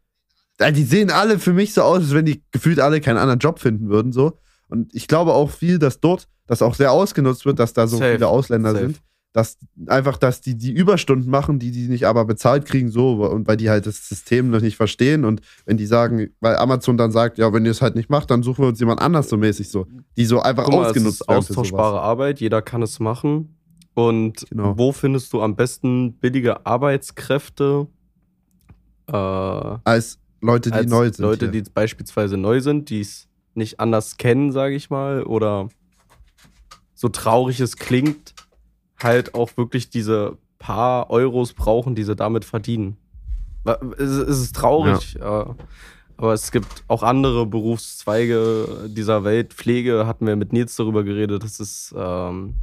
die sehen alle für mich so aus, als wenn die gefühlt alle keinen anderen Job finden würden, so. Und ich glaube auch viel, dass dort das auch sehr ausgenutzt wird, dass da so Safe. viele Ausländer Safe. sind. Dass einfach, dass die die Überstunden machen, die die nicht aber bezahlt kriegen, so, und weil die halt das System noch nicht verstehen. Und wenn die sagen, weil Amazon dann sagt, ja, wenn ihr es halt nicht macht, dann suchen wir uns jemand anders so mäßig so. Die so einfach Guck mal, es ausgenutzt ist werden austauschbare. Arbeit, jeder kann es machen. Und Genau. wo findest du am besten billige Arbeitskräfte? Äh, Als Leute, die als neu sind. Leute, hier. die beispielsweise neu sind, die es nicht anders kennen, sage ich mal, oder so traurig es klingt, halt auch wirklich diese paar Euros brauchen, die sie damit verdienen. Es ist traurig, äh, aber es gibt auch andere Berufszweige dieser Welt. Pflege hatten wir mit Nils darüber geredet. Das ist ähm,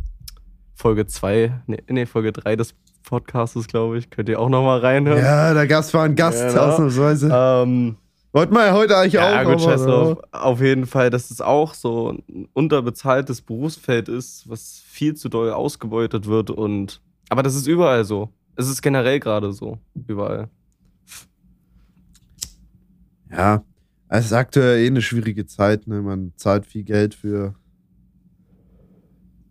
Folge 2, nee, nee, Folge 3 des Podcasts, glaube ich. Könnt ihr auch nochmal reinhören. Ja, da gab es mal einen Gast Genau. ausnahmsweise. Ähm, Wollten wir ja heute eigentlich ja, auch. gut, aber- scheiß drauf. Auf jeden Fall, dass es auch so ein unterbezahltes Berufsfeld ist, was viel zu doll ausgebeutet wird und. Aber das ist überall so. Es ist generell gerade so. Überall. Ja, es ist aktuell eh eine schwierige Zeit. Ne? Man zahlt viel Geld für,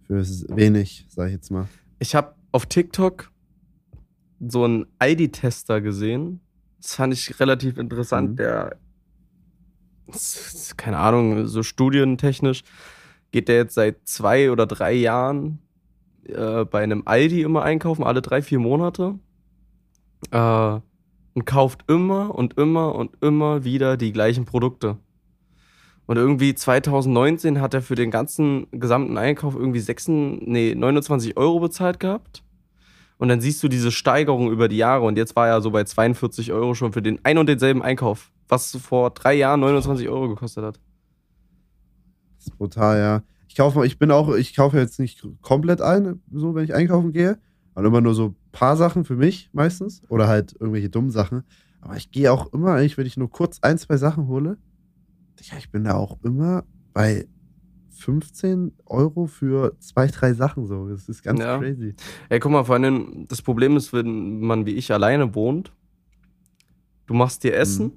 für wenig, sag ich jetzt mal. Ich habe auf TikTok so einen ID-Tester gesehen. Das fand ich relativ interessant. Mhm. Der, keine Ahnung, so studientechnisch geht der jetzt seit zwei oder drei Jahren äh, bei einem Aldi immer einkaufen, alle drei, vier Monate. Äh, und kauft immer und immer und immer wieder die gleichen Produkte. Und irgendwie 2019 hat er für den ganzen gesamten Einkauf irgendwie 6, nee, 29 Euro bezahlt gehabt. Und dann siehst du diese Steigerung über die Jahre. Und jetzt war er so bei 42 Euro schon für den ein und denselben Einkauf, was vor drei Jahren 29 Euro gekostet hat. Das ist brutal, ja. Ich kaufe, ich bin auch, ich kaufe jetzt nicht komplett ein, so wenn ich einkaufen gehe. Und immer nur so ein paar Sachen für mich meistens. Oder halt irgendwelche dummen Sachen. Aber ich gehe auch immer, wenn ich nur kurz ein, zwei Sachen hole, ich bin da auch immer bei 15 Euro für zwei, drei Sachen so. Das ist ganz Ja. crazy. Ey, guck mal, vor allem, das Problem ist, wenn man wie ich alleine wohnt, du machst dir Essen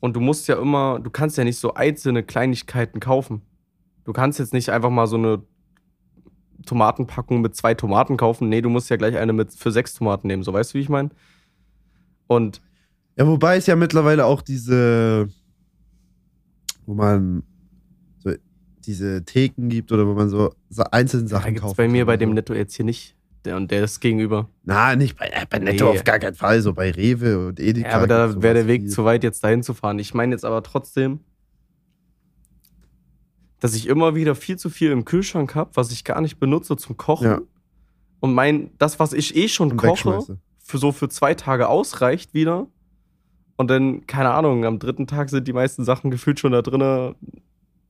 und du musst ja immer, du kannst ja nicht so einzelne Kleinigkeiten kaufen. Du kannst jetzt nicht einfach mal so eine Tomatenpackung mit zwei Tomaten kaufen. Nee, du musst ja gleich eine mit für sechs Tomaten nehmen. So weißt du, wie ich meine? Und Ja, wobei es ja mittlerweile auch diese, wo man diese Theken gibt oder wo man so sa- einzelne Sachen gibt's kauft. bei mir bei dem Netto jetzt hier nicht. Der und der ist gegenüber. Na, nicht bei, äh, bei Netto Nee. auf gar keinen Fall, so bei Rewe und Edeka. Ja, aber da wäre der Weg viel. zu weit, jetzt dahin zu fahren. Ich meine jetzt aber trotzdem, dass ich immer wieder viel zu viel im Kühlschrank habe, was ich gar nicht benutze zum Kochen. Ja. Und mein, das, was ich eh schon Und koche, für so für zwei Tage ausreicht wieder. Und dann, keine Ahnung, am dritten Tag sind die meisten Sachen gefühlt schon da drinnen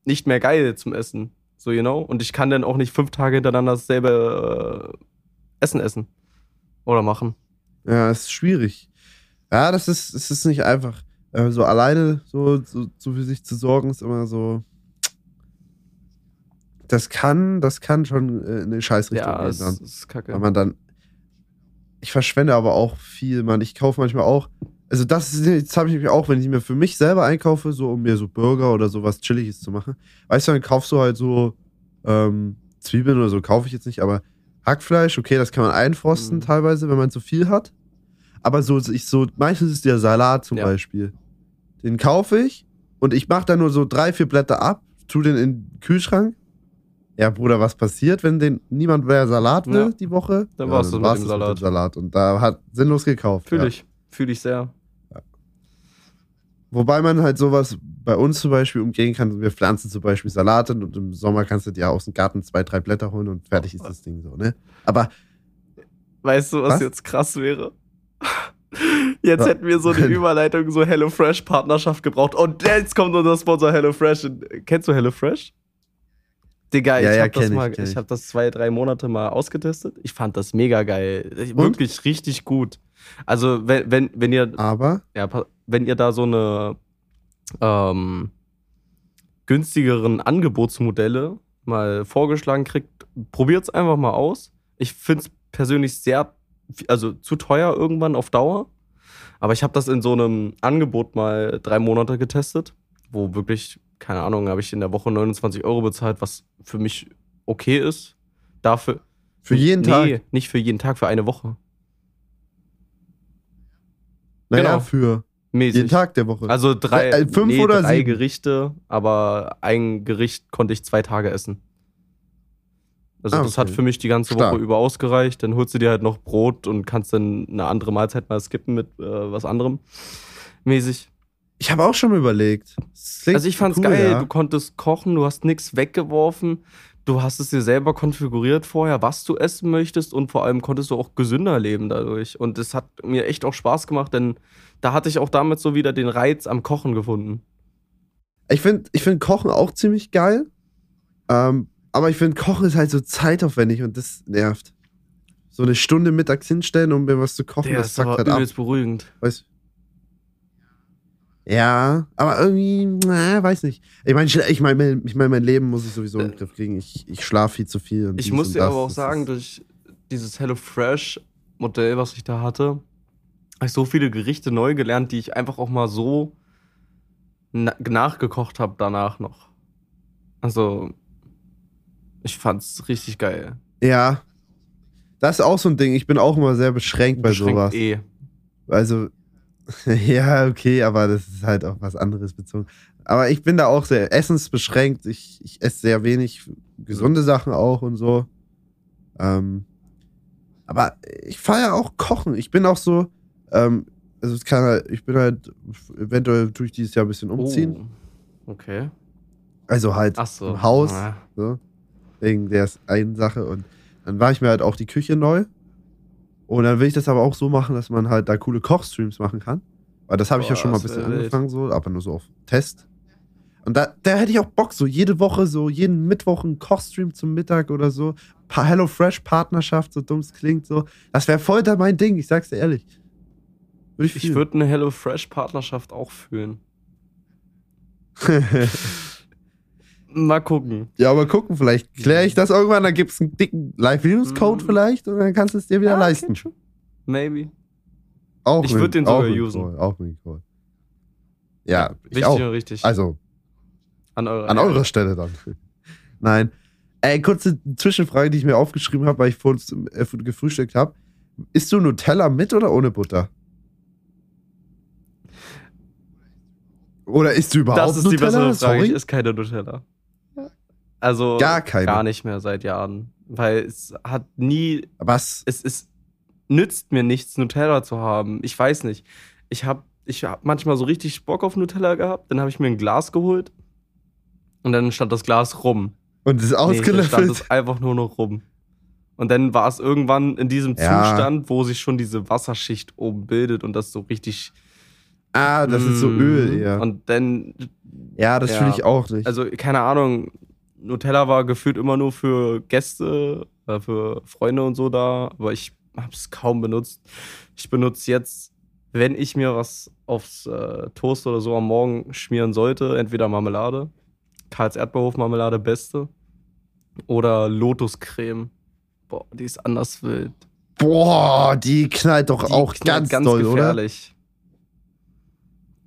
nicht mehr geil zum Essen. So, you know? Und ich kann dann auch nicht fünf Tage hintereinander dasselbe äh, Essen essen. Oder machen. Ja, es ist schwierig. Ja, das ist, es ist nicht einfach. Äh, so alleine so, so, so für sich zu sorgen, ist immer so. Das kann, das kann schon äh, in eine Scheißrichtung Ja, gehen dann. ist kacke. Weil man dann. Ich verschwende aber auch viel, Mann. Ich kaufe manchmal auch. Also, das jetzt habe ich mich auch, wenn ich mir für mich selber einkaufe, so um mir so Burger oder sowas Chilliges zu machen. Weißt du, dann kaufst du halt so ähm, Zwiebeln oder so, kaufe ich jetzt nicht, aber Hackfleisch, okay, das kann man einfrosten Mhm. teilweise, wenn man zu viel hat. Aber so, ich so, meistens ist der Salat zum Ja. Beispiel. Den kaufe ich und ich mache da nur so drei, vier Blätter ab, tu den in den Kühlschrank. Ja, Bruder, was passiert, wenn den niemand mehr Salat will Ja. die Woche? Dann ja, war's das mit war's dem das Salat. Salat. Und da hat sinnlos gekauft. Fühle ich. Fühle ich sehr. Wobei man halt sowas bei uns zum Beispiel umgehen kann. Wir pflanzen zum Beispiel Salate und im Sommer kannst du dir aus dem Garten zwei, drei Blätter holen und fertig ist das Ding so, ne? Aber Weißt du, was, Was? jetzt krass wäre? *laughs* Jetzt Ja. hätten wir so eine *laughs* Überleitung, so HelloFresh-Partnerschaft gebraucht. Und jetzt kommt unser Sponsor HelloFresh. Kennst du HelloFresh? Digga, Ja, ich ja, habe das mal, ich ich. habe das zwei, drei Monate mal ausgetestet. Ich fand das mega geil. Und? Wirklich richtig gut. Also, wenn, wenn, wenn ihr Aber, ja, pa- wenn ihr da so eine ähm, günstigeren Angebotsmodelle mal vorgeschlagen kriegt, probiert's einfach mal aus. Ich finde es persönlich sehr, also zu teuer irgendwann auf Dauer. Aber ich habe das in so einem Angebot mal drei Monate getestet, wo wirklich, keine Ahnung, habe ich in der Woche 29 Euro bezahlt, was für mich okay ist. Dafür. für jeden nee, Tag. nicht für jeden Tag, für eine Woche. Naja, genau. für Mäßig. jeden Tag der Woche. Also drei, Äh, fünf nee, oder drei sieben? Gerichte, aber ein Gericht konnte ich zwei Tage essen. Also Ah, das hat für mich die ganze Stark. Woche über ausgereicht. Dann holst du dir halt noch Brot und kannst dann eine andere Mahlzeit mal skippen mit äh, was anderem. Mäßig. ich habe auch schon mal überlegt. Also ich fand's cool, geil. Ja. Du konntest kochen, du hast nichts weggeworfen. Du hast es dir selber konfiguriert vorher, was du essen möchtest und vor allem konntest du auch gesünder leben dadurch. Und es hat mir echt auch Spaß gemacht, denn da hatte ich auch damit so wieder den Reiz am Kochen gefunden. Ich finde ich find Kochen auch ziemlich geil. Ähm, aber ich finde, Kochen ist halt so zeitaufwendig und das nervt. So eine Stunde mittags hinstellen, um mir was zu kochen, Der das ist aber halt ab. beruhigend. Weißt Ja, aber irgendwie, na, weiß nicht. Ich meine, ich mein, ich mein, mein Leben muss ich sowieso in den Griff kriegen. Ich, ich schlafe viel zu viel. Und Ich muss dir aber auch Das sagen, durch dieses HelloFresh-Modell, was ich da hatte, habe ich so viele Gerichte neu gelernt, die ich einfach auch mal so na nachgekocht habe danach noch. Also, ich fand's richtig geil. Ja. Das ist auch so ein Ding. Ich bin auch immer sehr beschränkt bei Beschränkt sowas. Eh. Also, *laughs* ja, okay, aber das ist halt auf was anderes bezogen. Aber ich bin da auch sehr essensbeschränkt. Ich, ich esse sehr wenig gesunde Sachen auch und so. Ähm, aber ich feiere auch Kochen. Ich bin auch so, ähm, also es kann halt, ich bin halt, eventuell tue ich dieses Jahr ein bisschen umziehen. Oh. Okay. Also halt so. im Haus, Ah. so, wegen der einen Sache. Und dann war ich mir halt auch die Küche neu. Und dann will ich das aber auch so machen, dass man halt da coole Kochstreams machen kann. Weil das habe ich ja schon mal ein bisschen angefangen, so, aber nur so auf Test. Und da, da hätte ich auch Bock, so jede Woche, so jeden Mittwoch einen Kochstream zum Mittag oder so. Pa HelloFresh-Partnerschaft, so dumm es klingt, so. Das wäre voll da mein Ding, ich sag's dir ehrlich. Würde ich Ich würde eine HelloFresh-Partnerschaft auch fühlen. *laughs* Mal gucken. ja, aber gucken, vielleicht kläre ich das irgendwann, dann gibt's einen dicken Live-News-Code Mhm. vielleicht und dann kannst du es dir wieder Ah, okay, leisten. true. Maybe. Auch Ich mit- würd den sogar usen. Call, auch mit Call. Ja, ich Wichtig auch. und richtig. Also, an eurer, an eurer Stelle dann. *laughs* Nein. Ey, kurze Zwischenfrage, die ich mir aufgeschrieben habe, weil ich vorhin äh, gefrühstückt habe. Isst du Nutella mit oder ohne Butter? Oder isst du überhaupt Das ist die Nutella? bessere Frage. Sorry? Ich esse keine Nutella. Also Gar keine. gar nicht mehr seit Jahren. Weil es hat nie Was? es ist, nützt mir nichts, Nutella zu haben. Ich weiß nicht. Ich habe ich hab manchmal so richtig Bock auf Nutella gehabt. Dann habe ich mir ein Glas geholt. Und dann stand das Glas rum. Und es ist Nee, dann stand ausgelöffelt? es einfach nur noch rum. Und dann war es irgendwann in diesem Ja. Zustand, wo sich schon diese Wasserschicht oben bildet und das so richtig. Ah, das ist so Öl, ja. Und dann, ja, das ja. fühle ich auch nicht. also keine Ahnung, Nutella war gefühlt immer nur für Gäste, äh, für Freunde und so da, aber ich habe es kaum benutzt. Ich benutze jetzt, wenn ich mir was aufs äh, Toast oder so am Morgen schmieren sollte, entweder Marmelade, Karls Erdbeerhof-Marmelade, beste, oder Lotuscreme. Boah, die ist anders wild. Boah, die knallt doch Die auch knallt ganz, doll, oder?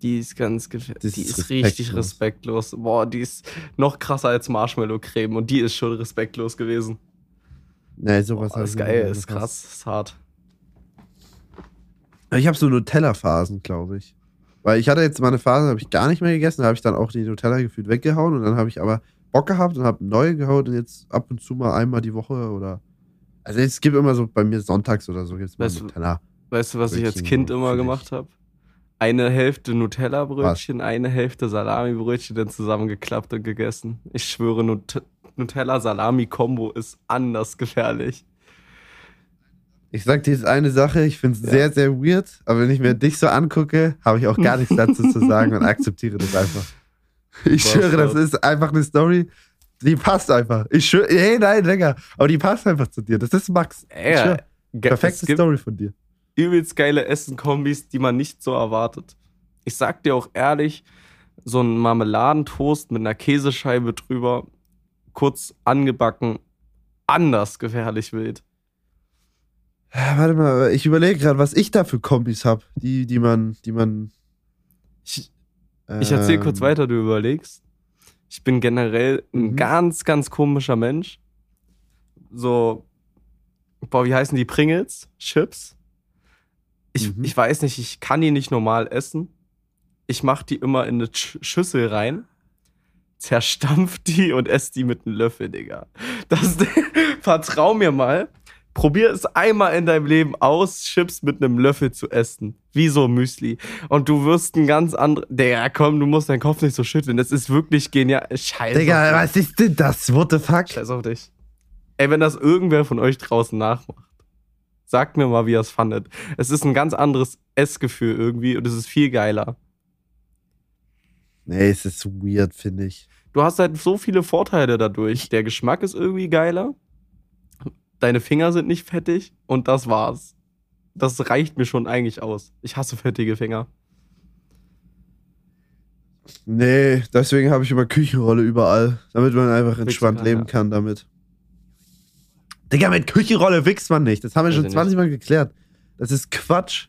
Die ist ganz gefährlich. Die ist ist richtig respektlos. respektlos. Boah, die ist noch krasser als Marshmallow-Creme und die ist schon respektlos gewesen. Nee, sowas Boah, ist geil, ist krass, ist hart. Ich habe so Nutella-Phasen, glaube ich. Weil ich hatte jetzt mal eine Phase, habe ich gar nicht mehr gegessen, da habe ich dann auch die Nutella gefühlt weggehauen und dann habe ich aber Bock gehabt und habe neue gehauen und jetzt ab und zu mal einmal die Woche oder. Also es gibt immer so bei mir sonntags oder so jetzt mal Weißt Nutella. Weißt du, was ich als Kind immer gemacht habe? Eine Hälfte Nutella-Brötchen, eine Hälfte Salami-Brötchen dann zusammengeklappt und gegessen. Ich schwöre, Nut Nutella-Salami-Kombo ist anders gefährlich. Ich sag dir jetzt eine Sache, ich finde es Ja. sehr, sehr weird, aber wenn ich mir dich so angucke, habe ich auch gar nichts dazu zu sagen und *laughs* akzeptiere das einfach. Ich Was schwöre, das ist einfach eine Story, die passt einfach. Ich schwöre, hey, nein, Digga, aber die passt einfach zu dir. Das ist Max. Ey, ge- perfekte gibt Story von dir. Übelst geile Essen-Kombis, die man nicht so erwartet. Ich sag dir auch ehrlich, so ein Marmeladentoast mit einer Käsescheibe drüber, kurz angebacken, anders gefährlich wild. Ja, Warte mal, ich überlege gerade, was ich da für Kombis habe, die, die man, die man. Ich, ich erzähle ähm, kurz weiter, du überlegst. Ich bin generell ein Mhm. ganz, ganz komischer Mensch. So, boah, wie heißen die Pringles? Chips? Ich, Mhm. ich weiß nicht, ich kann die nicht normal essen. Ich mach die immer in eine Sch Schüssel rein, zerstampf *laughs* die und esse die mit einem Löffel, Digga. Das, *laughs* vertrau mir mal. Probier es einmal in deinem Leben aus, Chips mit einem Löffel zu essen. Wie so Müsli. Und du wirst ein ganz anderer. Digga, komm, du musst deinen Kopf nicht so schütteln. Das ist wirklich genial. Scheiße. Digga, was ist denn das? What the fuck? Scheiß auf dich. Ey, wenn das irgendwer von euch draußen nachmacht, sagt mir mal, wie ihr es fandet. Es ist ein ganz anderes Essgefühl irgendwie und es ist viel geiler. Nee, es ist weird, finde ich. Du hast halt so viele Vorteile dadurch. Der Geschmack ist irgendwie geiler. Deine Finger sind nicht fettig und das war's. Das reicht mir schon eigentlich aus. Ich hasse fettige Finger. Nee, deswegen habe ich immer Küchenrolle überall, damit man einfach entspannt leben kann damit. Digga, mit Küchenrolle wichst man nicht. Das haben wir schon ich 20 Mal geklärt. Das ist Quatsch.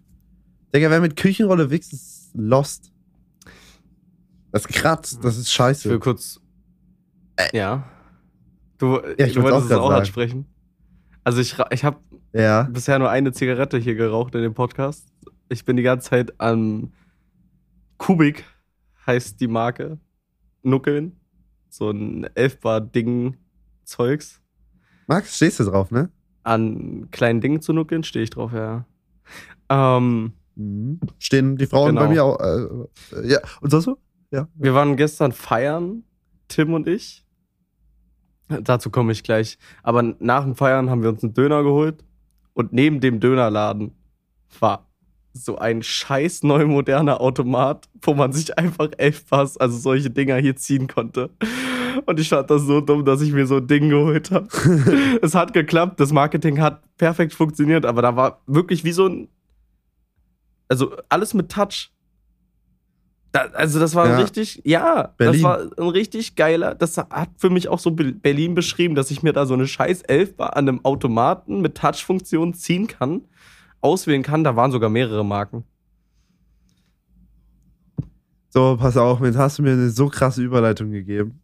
Digga, wer mit Küchenrolle wichst, ist lost. Das kratzt, das ist Ich will scheiße. kurz. Ja. Du, Ja, ich du wollt's auch wolltest es auch sagen. ansprechen. Also ich, ich habe Ja. bisher nur eine Zigarette hier geraucht in dem Podcast. Ich bin die ganze Zeit am Kubik, heißt die Marke, nuckeln. So ein Elfbar-Ding-Zeugs. Max, stehst du drauf, ne? An kleinen Dingen zu nuckeln, stehe ich drauf, ja. Ähm, Mhm. Stehen die Frauen Genau. bei mir auch. Äh, ja, und sonst so? Ja. wir waren gestern feiern, Tim und ich. Dazu komme ich gleich. Aber nach dem Feiern haben wir uns einen Döner geholt. Und neben dem Dönerladen war so ein scheiß neu moderner Automat, wo man sich einfach Elfpass, also solche Dinger hier ziehen konnte. Und ich fand das so dumm, dass ich mir so ein Ding geholt habe. *laughs* es hat geklappt, das Marketing hat perfekt funktioniert, aber da war wirklich wie so ein. Also alles mit Touch. Da, also das war Ja. richtig, ja, Berlin. das war ein richtig geiler, das hat für mich auch so Be- Berlin beschrieben, dass ich mir da so eine scheiß Elfbar an einem Automaten mit Touch-Funktion ziehen kann, auswählen kann, da waren sogar mehrere Marken. So, pass auf, jetzt hast du mir eine so krasse Überleitung gegeben.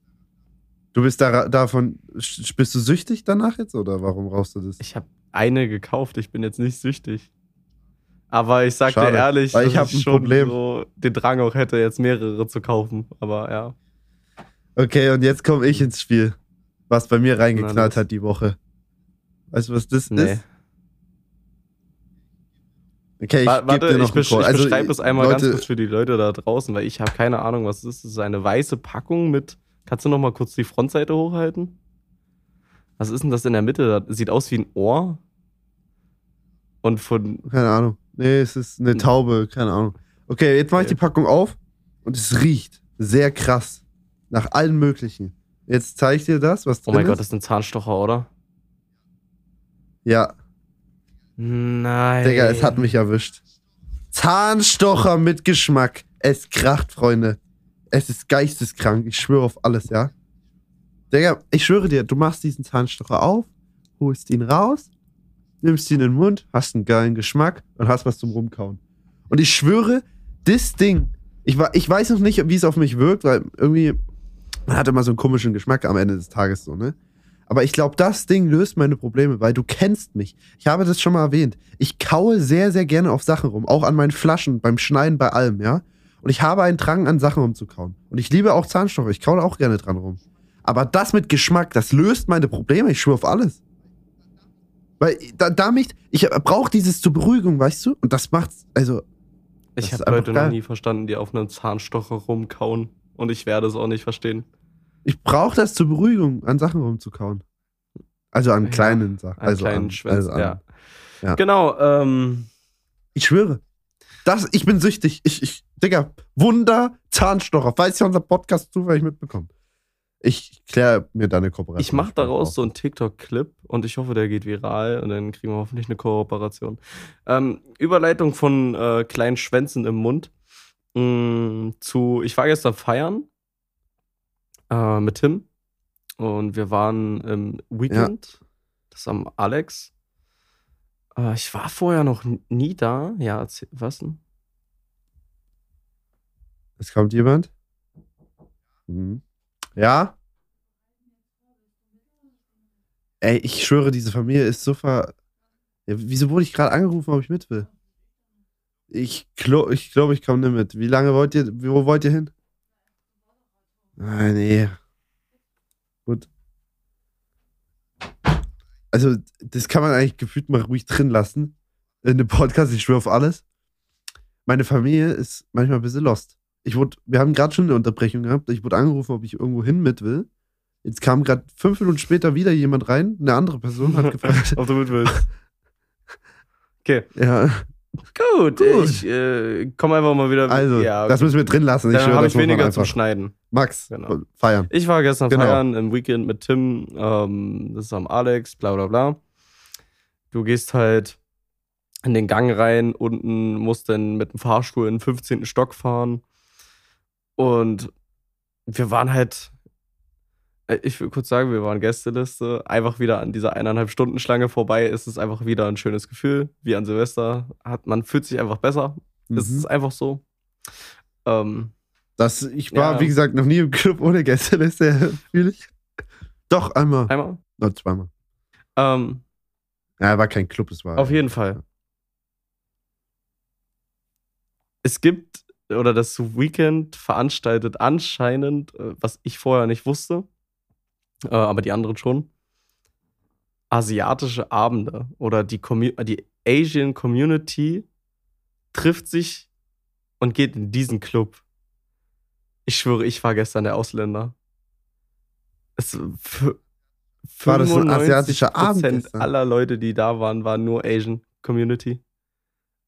Du bist da, davon, bist du süchtig danach jetzt oder warum rauchst du das? Ich habe eine gekauft, ich bin jetzt nicht süchtig. Aber ich sag Schade, dir ehrlich, weil ich hab schon Problem. so den Drang auch hätte, jetzt mehrere zu kaufen. Aber ja. Okay, und jetzt komme ich ins Spiel, was bei mir Na, reingeknallt los. hat die Woche. Weißt du, was das Nee. ist? Okay, ich Warte, dir noch ich, besch ich beschreibe es einmal Leute, ganz kurz für die Leute da draußen, weil ich habe keine Ahnung, was es ist. Es ist eine weiße Packung mit. Kannst du noch mal kurz die Frontseite hochhalten? Was ist denn das in der Mitte? Das sieht aus wie ein Ohr. Und von. Keine Ahnung. Nee, es ist eine Taube, keine Ahnung. Okay, jetzt mache ich die Packung auf und es riecht sehr krass. Nach allen möglichen. Jetzt zeige ich dir das, was Oh drin mein Gott, ist. das ist ein Zahnstocher, oder? Ja, Nein. Digga, es hat mich erwischt. Zahnstocher mit Geschmack. Es kracht, Freunde. Es ist geisteskrank. Ich schwöre auf alles, ja. Digga, ich schwöre dir, du machst diesen Zahnstocher auf, holst ihn raus, nimmst ihn in den Mund, hast einen geilen Geschmack und hast was zum Rumkauen. Und ich schwöre, das Ding, ich, ich weiß noch nicht, wie es auf mich wirkt, weil irgendwie, man hat immer so einen komischen Geschmack am Ende des Tages so, ne? Aber ich glaube, das Ding löst meine Probleme, weil du kennst mich. Ich habe das schon mal erwähnt. Ich kaue sehr, sehr gerne auf Sachen rum. Auch an meinen Flaschen, beim Schneiden, bei allem, ja? Und ich habe einen Drang, an Sachen rumzukauen. Und ich liebe auch Zahnstocher. Ich kaue auch gerne dran rum. Aber das mit Geschmack, das löst meine Probleme. Ich schwöre auf alles. Weil da, damit, ich brauche dieses zur Beruhigung, weißt du? Und das macht's, also, Ich habe Leute noch nie verstanden, die auf einem Zahnstocher rumkauen. Und ich werde es auch nicht verstehen. ich brauche das zur Beruhigung, an Sachen rumzukauen. Also an Ja, kleinen Sachen. An also kleinen an, Schwänzen, also an, ja. ja. Genau, ähm, Ich schwöre. Das, ich bin süchtig. Ich, ich, Digga, Wunder, Zahnstocher. Falls ihr unser Podcast zufällig mitbekommt. Ich kläre mir deine Kooperation. ich mache daraus so einen TikTok-Clip und ich hoffe, der geht viral und dann kriegen wir hoffentlich eine Kooperation. Ähm, Überleitung von äh, kleinen Schwänzen im Mund mh, zu, ich war gestern feiern äh, mit Tim und wir waren im Weekend, das am Alex. Äh, ich war vorher noch nie da. Ja, erzähl, was denn? Es kommt jemand. Mhm. Ja? Ey, ich schwöre, diese Familie ist so ver. Ja, wieso wurde ich gerade angerufen, ob ich mit will? Ich glaube, ich, glaub, ich komme nicht mit. Wie lange wollt ihr, wo wollt ihr hin? Nein, nee. Gut. Also, das kann man eigentlich gefühlt mal ruhig drin lassen. In dem Podcast, ich schwöre auf alles. Meine Familie ist manchmal ein bisschen lost. Ich wurde, wir haben gerade schon eine Unterbrechung gehabt. Ich wurde angerufen, ob ich irgendwo hin mit will. Jetzt kam gerade fünf Minuten später wieder jemand rein. Eine andere Person hat *laughs* gefragt. Ob du mit willst. Okay. ja, Gut, Gut. ich äh, komme einfach mal wieder. also, ja, das müssen wir drin lassen. Ich dann habe ich weniger zum. Schneiden. Max, Genau. feiern. Ich war gestern Genau. feiern im Weekend mit Tim, ähm, das ist am Alex, bla bla bla. Du gehst halt in den Gang rein, unten musst dann mit dem Fahrstuhl in den 15. Stock fahren. Und wir waren halt, äh, ich will kurz sagen, wir waren Gästeliste, einfach wieder an dieser eineinhalb Stunden Schlange vorbei, ist es einfach wieder ein schönes Gefühl, wie an Silvester. Hat, man fühlt sich einfach besser. Es Mhm. ist einfach so. Ähm, Das, ich war, Ja. wie gesagt, noch nie im Club ohne Gästeliste, *laughs* fühle ich. Doch, einmal. einmal. No, zweimal. Ähm, Ja, war kein Club, es war. Auf jeden Fall. Es gibt, oder das Weekend veranstaltet anscheinend, äh, was ich vorher nicht wusste, äh, aber die anderen schon, asiatische Abende oder die, Commu die Asian Community trifft sich und geht in diesen Club. Ich schwöre, ich war gestern der Ausländer. Es, War das ein asiatischer 95% Abend gestern? aller Leute, die da waren, waren nur Asian Community.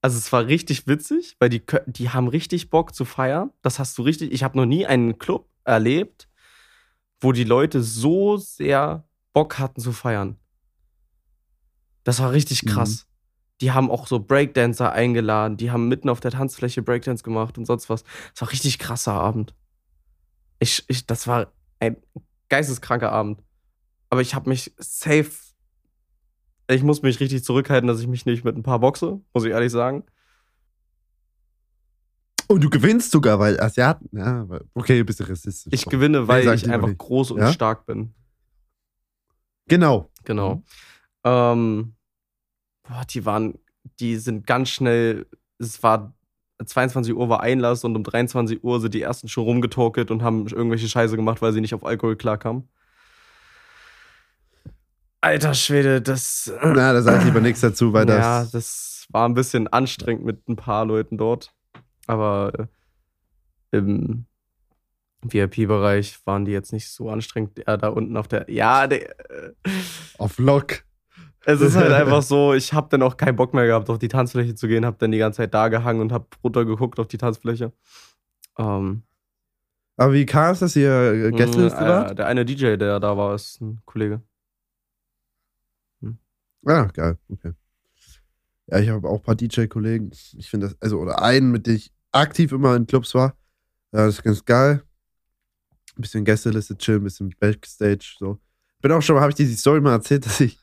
Also es war richtig witzig, weil die, die haben richtig Bock zu feiern. Das hast du richtig. Ich habe noch nie einen Club erlebt, wo die Leute so sehr Bock hatten zu feiern. Das war richtig Mhm. krass. Die haben auch so Breakdancer eingeladen, die haben mitten auf der Tanzfläche Breakdance gemacht und sonst was. Das war richtig krasser Abend. Ich, ich, das war ein geisteskranker Abend. Aber ich habe mich safe. Ich muss mich richtig zurückhalten, dass ich mich nicht mit ein paar boxe, muss ich ehrlich sagen. Und du gewinnst sogar, weil Asiaten, ja, okay, ein bisschen rassistisch. Ich gewinne, weil sag ich einfach nicht. groß und Ja? stark bin. Genau. Genau. Mhm. Ähm, boah, die waren, die sind ganz schnell, es war 22 Uhr war Einlass und um 23 Uhr sind die ersten schon rumgetorkelt und haben irgendwelche Scheiße gemacht, weil sie nicht auf Alkohol klarkamen. Alter Schwede, das. Na, da sag ich lieber nichts dazu, weil ja, das. das war ein bisschen anstrengend mit ein paar Leuten dort. Aber äh, im VIP-Bereich waren die jetzt nicht so anstrengend. Ja, da unten auf der. Ja, der, äh, Auf Lock. es ist halt einfach so, ich habe dann auch keinen Bock mehr gehabt, auf die Tanzfläche zu gehen, habe dann die ganze Zeit da gehangen und habe runtergeguckt auf die Tanzfläche. Ähm, Aber wie kam es, dass ihr äh, Gästeliste äh, wart? Der eine DJ, der da war, ist ein Kollege. Ah, geil, okay. Ja, ich habe auch ein paar DJ-Kollegen. Ich finde das, also, oder einen, mit dem ich aktiv immer in Clubs war. Ja, das ist ganz geil. Ein bisschen Gästeliste chillen, ein bisschen Backstage, so. Bin auch schon mal, habe ich dir die Story mal erzählt, *laughs* dass ich,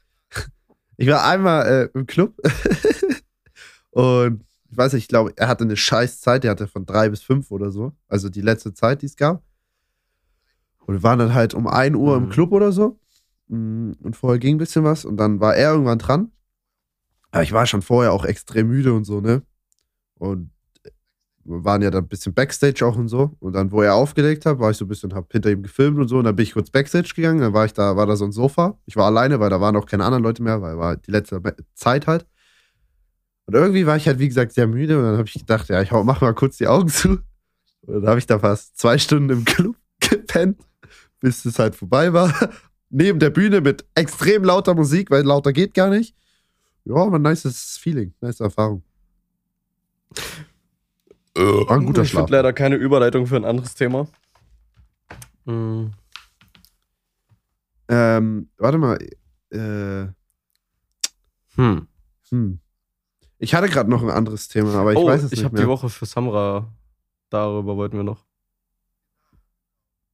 ich war einmal äh, im Club *laughs* und ich weiß nicht, ich glaube, er hatte eine scheiß Zeit, der hatte von drei bis fünf oder so, also die letzte Zeit, die es gab. Und wir waren dann halt um 1 Uhr im Mhm. Club oder so. Mm, Und vorher ging ein bisschen was und dann war er irgendwann dran. Aber ich war schon vorher auch extrem müde und so, ne? Und wir waren ja dann ein bisschen Backstage auch und so. Und dann, wo er aufgelegt hat, war ich so ein bisschen, hab hinter ihm gefilmt und so. Und dann bin ich kurz Backstage gegangen. Dann war ich da, war da so ein Sofa. Ich war alleine, weil da waren auch keine anderen Leute mehr, weil war die letzte Zeit halt. Und irgendwie war ich halt, wie gesagt, sehr müde. Und dann habe ich gedacht, ja, ich mach mal kurz die Augen *laughs* zu. Und dann habe ich da fast zwei Stunden im Club *laughs* gepennt, bis es halt vorbei war. Neben der Bühne mit extrem lauter Musik, weil lauter geht gar nicht. Ja, aber ein nices Feeling, nice Erfahrung. War ein guter ich Schlaf. finde leider keine Überleitung für ein anderes Thema. Mhm. Ähm, warte mal. Äh, Hm. hm. Ich hatte gerade noch ein anderes Thema, aber ich oh, weiß es ich nicht habe mehr. die Woche für Samra. Darüber wollten wir noch.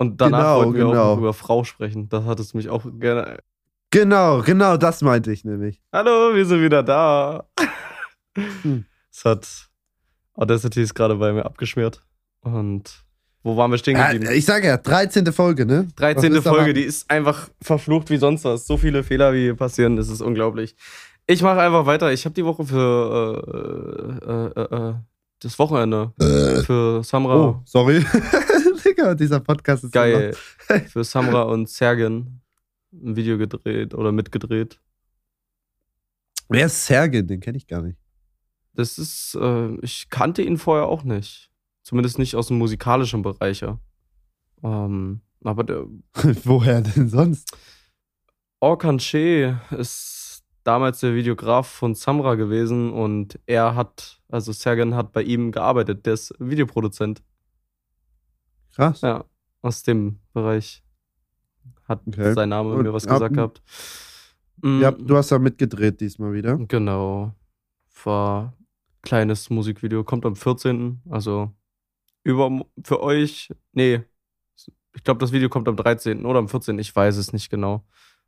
Und danach Genau, wollten wir auch genau. noch über Frau sprechen. Das hattest du mich auch gerne. Genau, genau, das meinte ich nämlich. Hallo, wir sind wieder da. Hm. Es hat Audacity ist gerade bei mir abgeschmiert. Und wo waren wir stehen Ja, geblieben? ich sage ja, 13. Folge, ne? 13. Was ist Folge, die ist einfach verflucht wie sonst was. So viele Fehler, wie hier passieren, das ist unglaublich. Ich mache einfach weiter. Ich habe die Woche für äh, äh, äh, äh, das Wochenende für Samra. Oh, sorry. *laughs* Digga, dieser Podcast ist Geil. *laughs* Für Samra und Sergen ein Video gedreht oder mitgedreht. Wer ist Sergen? Den kenne ich gar nicht. Das ist, äh, ich kannte ihn vorher auch nicht. Zumindest nicht aus dem musikalischen Bereich. ja. Ähm, aber der *laughs* Woher denn sonst? Orkan Che ist damals der Videograf von Samra gewesen und er hat, also Sergen hat bei ihm gearbeitet. Der ist Videoproduzent. Krass. Ja, aus dem Bereich. Hat Okay. sein Name Und mir was ab- gesagt gehabt. Mm, Ja, du hast da mitgedreht diesmal wieder. Genau. War kleines Musikvideo, kommt am 14. Also über für euch. Nee. Ich glaube, das Video kommt am 13. oder am 14. Ich weiß es nicht genau.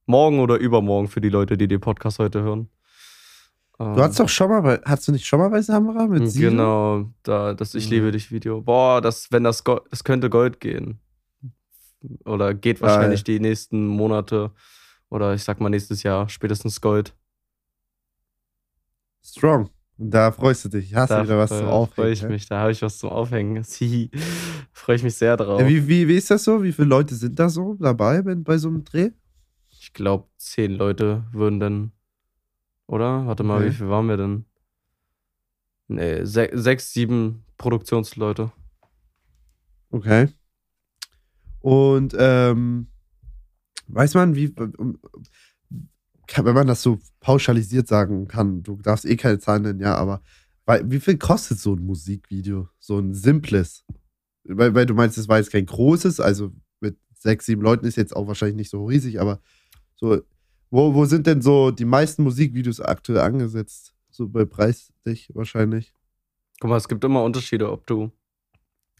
Morgen oder übermorgen für die Leute, die den Podcast heute hören. Du hast doch schon mal bei, hast du nicht schon mal bei Samra mit Sido? Genau, da, das Ich Mhm. liebe dich Video. Boah, das, wenn das Gold, es könnte Gold gehen. Oder geht wahrscheinlich die nächsten Monate. Oder ich sag mal nächstes Jahr, spätestens Gold. Strong. Da freust du dich. Hast du Da wieder was zum freue Aufhängen. ich ja? mich, da habe ich was zum Aufhängen. *laughs* Freue ich mich sehr drauf. Ja, wie, wie, wie ist das so? Wie viele Leute sind da so dabei bei, bei so einem Dreh? Ich glaube, zehn Leute würden dann. Oder? Warte mal, Okay. wie viel waren wir denn? Nee, se sechs, sieben Produktionsleute. Okay. Und ähm, weiß man, wie, kann, wenn man das so pauschalisiert sagen kann, du darfst eh keine Zahlen nennen, ja, aber weil, wie viel kostet so ein Musikvideo? So ein simples? Weil, weil du meinst, es war jetzt kein großes, also mit sechs, sieben Leuten ist jetzt auch wahrscheinlich nicht so riesig, aber so, wo, wo sind denn so die meisten Musikvideos aktuell angesetzt? So bei preislich wahrscheinlich. Guck mal, es gibt immer Unterschiede, ob du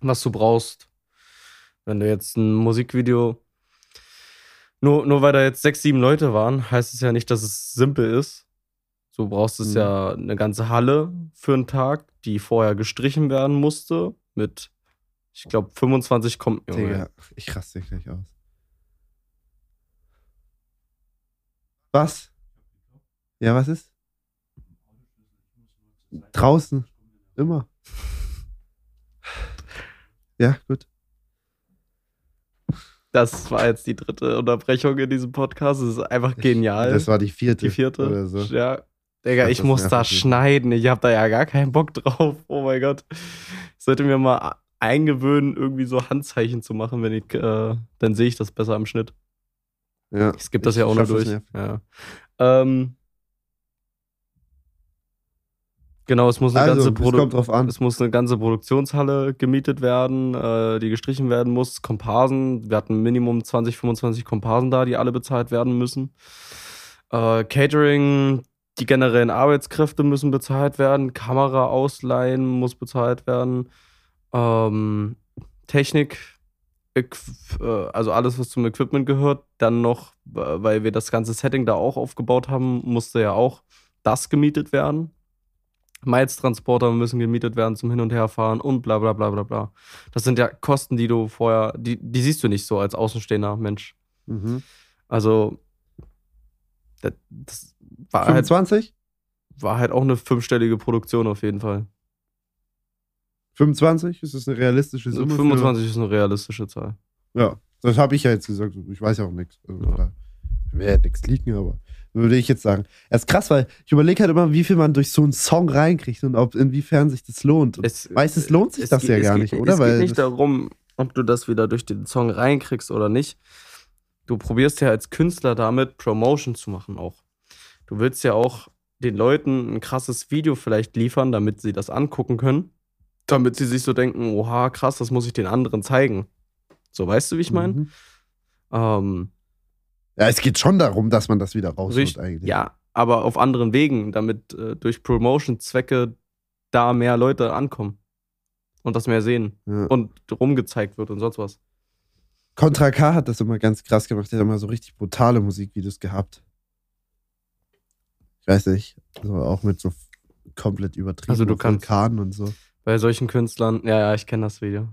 was du brauchst. Wenn du jetzt ein Musikvideo nur, nur weil da jetzt sechs, sieben Leute waren, heißt es ja nicht, dass es simpel ist. Du brauchst es Mhm. ja eine ganze Halle für einen Tag, die vorher gestrichen werden musste, mit, ich glaube, 25 kommt. Junge. Digga, ich raste gleich aus. Was? Ja, was ist? Draußen. Immer. Ja, gut. Das war jetzt die dritte Unterbrechung in diesem Podcast. Das ist einfach genial. Das war die vierte. die vierte. Oder so. Ja. Digga, ich das muss da schneiden. Ich habe da ja gar keinen Bock drauf. Oh mein Gott. Ich sollte mir mal eingewöhnen, irgendwie so Handzeichen zu machen, wenn ich, äh, dann sehe ich das besser im Schnitt. Ja. Ich skippe das Ich ja auch noch durch. Ja. Ähm, genau, es muss eine Also, ganze es Produ an. es muss eine ganze Produktionshalle gemietet werden, äh, die gestrichen werden muss. Komparsen, wir hatten Minimum 20, 25 Komparsen da, die alle bezahlt werden müssen. Äh, Catering, die generellen Arbeitskräfte müssen bezahlt werden. Kamera ausleihen muss bezahlt werden. Ähm, Technik, also alles, was zum Equipment gehört. Dann noch, äh, weil wir das ganze Setting da auch aufgebaut haben, musste ja auch das gemietet werden. Miles-Transporter müssen gemietet werden zum Hin- und Herfahren und bla bla bla bla bla. Das sind ja Kosten, die du vorher, die, die siehst du nicht so als außenstehender Mensch. Mhm. Also, das, das war, halt, 25? war halt auch eine fünfstellige Produktion auf jeden Fall. 25? Ist das eine realistische Summe? für- 25 ist eine realistische Zahl. Ja, das habe ich ja jetzt gesagt. Ich weiß ja auch nichts. Also, Ja. Mir ja nichts liegen, aber würde ich jetzt sagen. Es ist krass, weil ich überlege halt immer, wie viel man durch so einen Song reinkriegt und ob inwiefern sich das lohnt. Es, meistens lohnt sich es das geht- ja gar geht, nicht, oder? Es Weil geht nicht darum, ob du das wieder durch den Song reinkriegst oder nicht. Du probierst ja als Künstler damit Promotion zu machen auch. Du willst ja auch den Leuten ein krasses Video vielleicht liefern, damit sie das angucken können. Damit sie sich so denken, oha, krass, das muss ich den anderen zeigen. So, weißt du, wie ich meine? Mhm. Ähm, Ja, es geht schon darum, dass man das wieder rausholt eigentlich. Ja, aber auf anderen Wegen, damit äh, durch Promotion-Zwecke da mehr Leute ankommen und das mehr sehen Ja. und rumgezeigt wird und sonst was. Contra K hat das immer ganz krass gemacht. Der hat immer so richtig brutale Musikvideos gehabt. Ich weiß nicht. Also auch mit so komplett übertrieben. Also du kannst- Vulkanen und so. Bei solchen Künstlern, ja, ja, ich kenne das Video.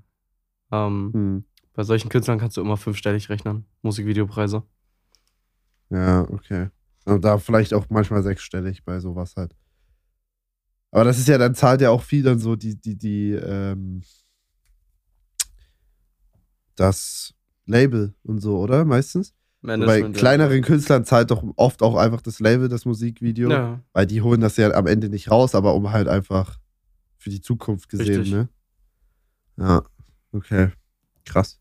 Ähm, Hm. Bei solchen Künstlern kannst du immer fünfstellig rechnen, Musikvideopreise. Ja, okay. Und da vielleicht auch manchmal sechsstellig bei sowas halt. Aber das ist ja, dann zahlt ja auch viel dann so die, die, die, ähm, das Label und so, oder? Meistens? Bei Management, ja. kleineren Künstlern zahlt doch oft auch einfach das Label das Musikvideo. Ja, Weil die holen das ja am Ende nicht raus, aber um halt einfach für die Zukunft gesehen, Richtig. ne? Ja, okay. Krass.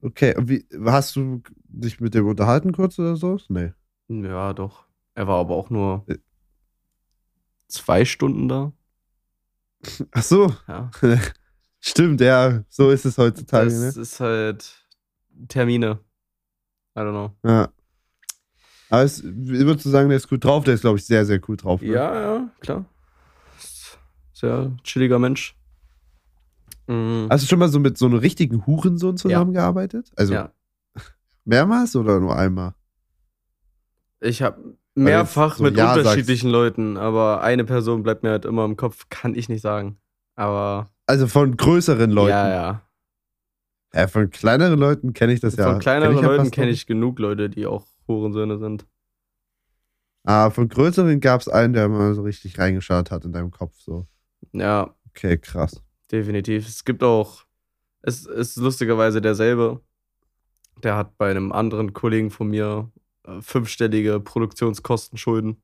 Okay, und wie, hast du dich mit dem unterhalten kurz oder so? Nee. ja, doch. Er war aber auch nur Äh. zwei Stunden da. Ach so, Ja. *laughs* stimmt, ja, so ist es heutzutage, Das ne? ist halt Termine. I don't know. Ja. Aber es, würdest du sagen, der ist gut drauf? Der ist, glaube ich, sehr, sehr cool drauf. Ne? Ja, ja, klar. Sehr chilliger Mensch. Mhm. Hast du schon mal so mit so einem richtigen Hurensohn zusammengearbeitet? Also ja. *laughs* mehrmals oder nur einmal? Ich habe mehrfach so mit Ja unterschiedlichen Leuten, aber eine Person bleibt mir halt immer im Kopf, kann ich nicht sagen. Aber Also von größeren Leuten. ja, ja. Ja, von kleineren Leuten kenne ich das ja. Von kleineren kenn ja Leuten kenne ich genug Leute, die auch Hurensöhne sind. Ah, von größeren gab es einen, der mal so richtig reingeschaut hat in deinem Kopf. So. Ja, Okay, krass. definitiv. Es gibt auch, es ist lustigerweise derselbe. Der hat bei einem anderen Kollegen von mir äh, fünfstellige Produktionskostenschulden,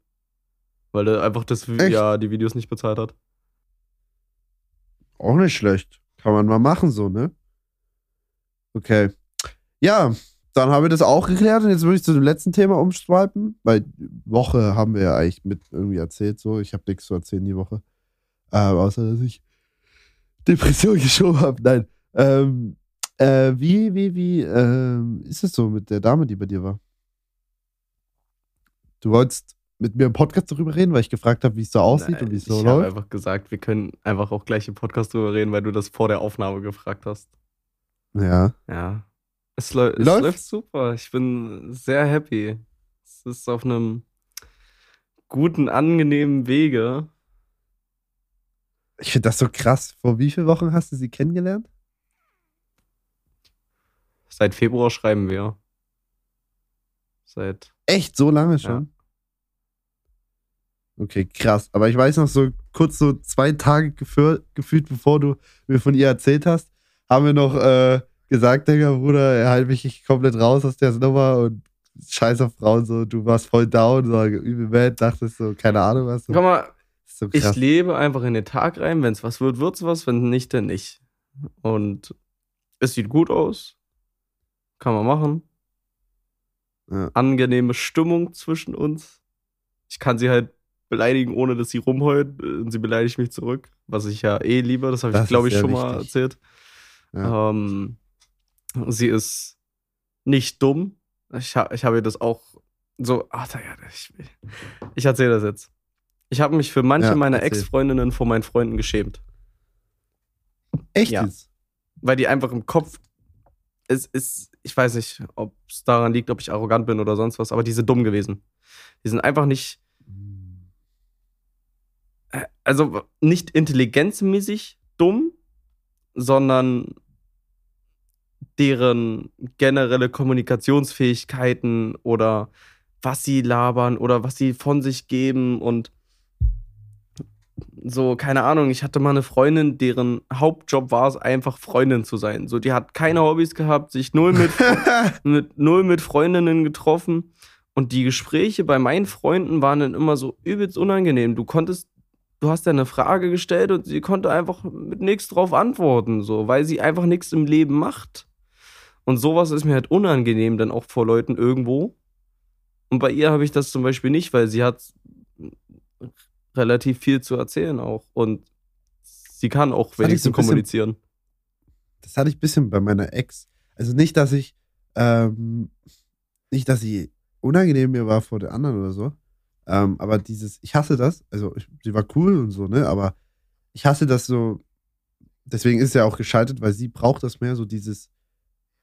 weil er einfach das, Echt? ja, die Videos nicht bezahlt hat. Auch nicht schlecht. Kann man mal machen, so, ne? Okay. Ja, dann haben wir das auch geklärt und jetzt würde ich zu dem letzten Thema umswipen, weil Woche haben wir ja eigentlich mit irgendwie erzählt, so. Ich habe nichts zu erzählen die Woche. Ähm, außer, dass ich Depression *laughs* geschoben habe. Nein. Ähm, äh, wie, wie, wie ähm, ist es so mit der Dame, die bei dir war? Du wolltest mit mir im Podcast darüber reden, weil ich gefragt habe, wie es so aussieht Nein, und wie es so ich habe läuft. einfach gesagt, wir können einfach auch gleich im Podcast drüber reden, weil du das vor der Aufnahme gefragt hast. Ja. Ja. Es, läu es Läuft? läuft super. Ich bin sehr happy. Es ist auf einem guten, angenehmen Wege. Ich finde das so krass. Vor wie vielen Wochen hast du sie kennengelernt? Seit Februar schreiben wir. Seit. Echt, so lange schon? Okay, krass. Aber ich weiß noch so kurz so zwei Tage gefühl, gefühlt, bevor du mir von ihr erzählt hast, haben wir noch äh, gesagt, Digga, Bruder, er halt mich komplett raus aus der Nummer und scheiß auf Frauen, so, du warst voll down, so übel mad, dachtest so, keine Ahnung was. So. Guck mal, so ich lebe einfach in den Tag rein. Wenn es was wird, wird's was. Wenn nicht, dann nicht. Und es sieht gut aus. Kann man machen. Ja. Angenehme Stimmung zwischen uns. Ich kann sie halt beleidigen, ohne dass sie rumheult. Und sie beleidigt mich zurück. Was ich ja eh liebe. Das habe ich, glaube ich, schon mal wichtig. erzählt. Ja. Ähm, sie ist nicht dumm. Ich, ha ich habe ihr das auch so. Ach, ja, ich, ich erzähle das jetzt. Ich habe mich für manche Ja, meiner. Ex-Freundinnen vor meinen Freunden geschämt. Echt ja. Weil die einfach im Kopf. Es ist, ich weiß nicht, ob es daran liegt, ob ich arrogant bin oder sonst was, aber die sind dumm gewesen. Die sind einfach nicht, äh, also nicht intelligenzmäßig dumm, sondern deren generelle Kommunikationsfähigkeiten oder was sie labern oder was sie von sich geben und so, keine Ahnung, ich hatte mal eine Freundin, deren Hauptjob war es, einfach Freundin zu sein. So, die hat keine Hobbys gehabt, sich null mit, *laughs* mit, null mit Freundinnen getroffen. Und die Gespräche bei meinen Freunden waren dann immer so übelst unangenehm. Du konntest, du hast ja eine Frage gestellt und sie konnte einfach mit nichts drauf antworten, so, weil sie einfach nichts im Leben macht. Und sowas ist mir halt unangenehm, dann auch vor Leuten irgendwo. Und bei ihr habe ich das zum Beispiel nicht, weil sie hat relativ viel zu erzählen auch. Und sie kann auch ich so wenigstens ein bisschen- kommunizieren. Das hatte ich ein bisschen bei meiner Ex. Also nicht, dass ich, ähm, nicht, dass sie unangenehm mir war vor der anderen oder so. Ähm, aber dieses, ich hasse das. Also ich, sie war cool und so, ne? Aber ich hasse das so. Deswegen ist sie ja auch gescheitert, weil sie braucht das mehr, so dieses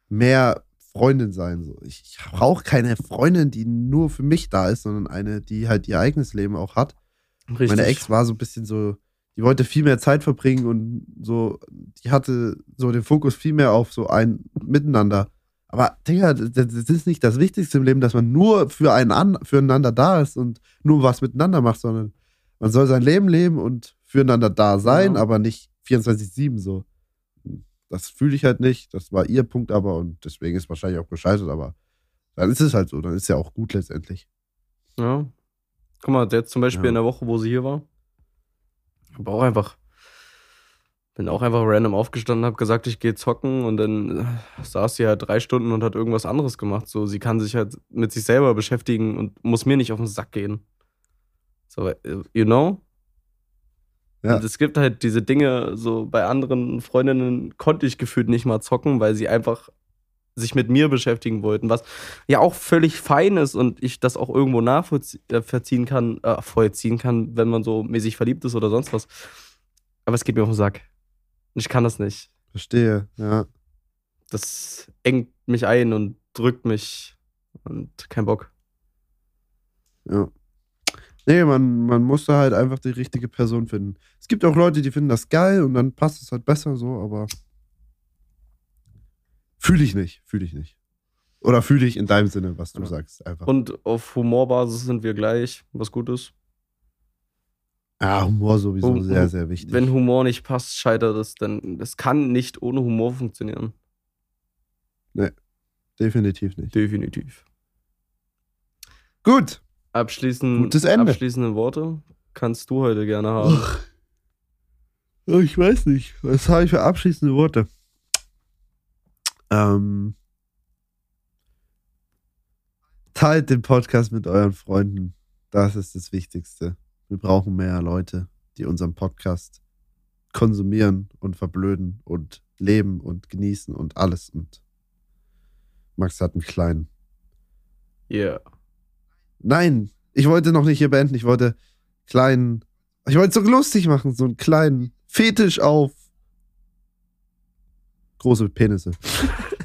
mehr Freundin sein. So. Ich, ich brauche keine Freundin, die nur für mich da ist, sondern eine, die halt ihr eigenes Leben auch hat. Richtig. Meine Ex war so ein bisschen so, die wollte viel mehr Zeit verbringen und so, die hatte so den Fokus viel mehr auf so ein Miteinander. Aber, Digga, das, ist nicht das Wichtigste im Leben, dass man nur für einen an, füreinander da ist und nur was miteinander macht, sondern man soll sein Leben leben und füreinander da sein, Ja. aber nicht 24-7 so. Das fühle ich halt nicht. Das war ihr Punkt aber und deswegen ist wahrscheinlich auch gescheitert, aber dann ist es halt so, dann ist ja auch gut letztendlich. Ja. Guck mal, jetzt zum Beispiel Ja. in der Woche, wo sie hier war, aber auch einfach, bin auch einfach random aufgestanden, hab gesagt, ich gehe zocken und dann äh, saß sie halt drei Stunden und hat irgendwas anderes gemacht. So, sie kann sich halt mit sich selber beschäftigen und muss mir nicht auf den Sack gehen. So, äh, you know? Ja. Es gibt halt diese Dinge, so bei anderen Freundinnen konnte ich gefühlt nicht mal zocken, weil sie einfach sich mit mir beschäftigen wollten, was ja auch völlig fein ist und ich das auch irgendwo nachvollziehen kann, äh, vollziehen kann, wenn man so mäßig verliebt ist oder sonst was. Aber es geht mir auf den Sack. Ich kann das nicht. Verstehe, ja. Das engt mich ein und drückt mich und kein Bock. Ja. Nee, man, man muss da halt einfach die richtige Person finden. Es gibt auch Leute, die finden das geil und dann passt es halt besser so, aber fühle ich nicht, fühle ich nicht. Oder fühle ich in deinem Sinne, was du Ja. sagst, einfach. Und auf Humorbasis sind wir gleich, was gut ist. ja, Humor sowieso Hum- sehr, sehr wichtig. Wenn Humor nicht passt, scheitert es, denn es kann nicht ohne Humor funktionieren. Definitiv nicht. Definitiv. Gut. Abschließend, Gutes Ende. Abschließende Worte kannst du heute gerne haben. Oh, ich weiß nicht. Was habe ich für abschließende Worte? Ähm, teilt den Podcast mit euren Freunden. Das ist das Wichtigste. Wir brauchen mehr Leute, die unseren Podcast konsumieren und verblöden und leben und genießen und alles. Und Max hat einen kleinen. Yeah. Nein, ich wollte noch nicht hier beenden. Ich wollte kleinen. Ich wollte es so lustig machen, so einen kleinen Fetisch auf große Penisse. *laughs*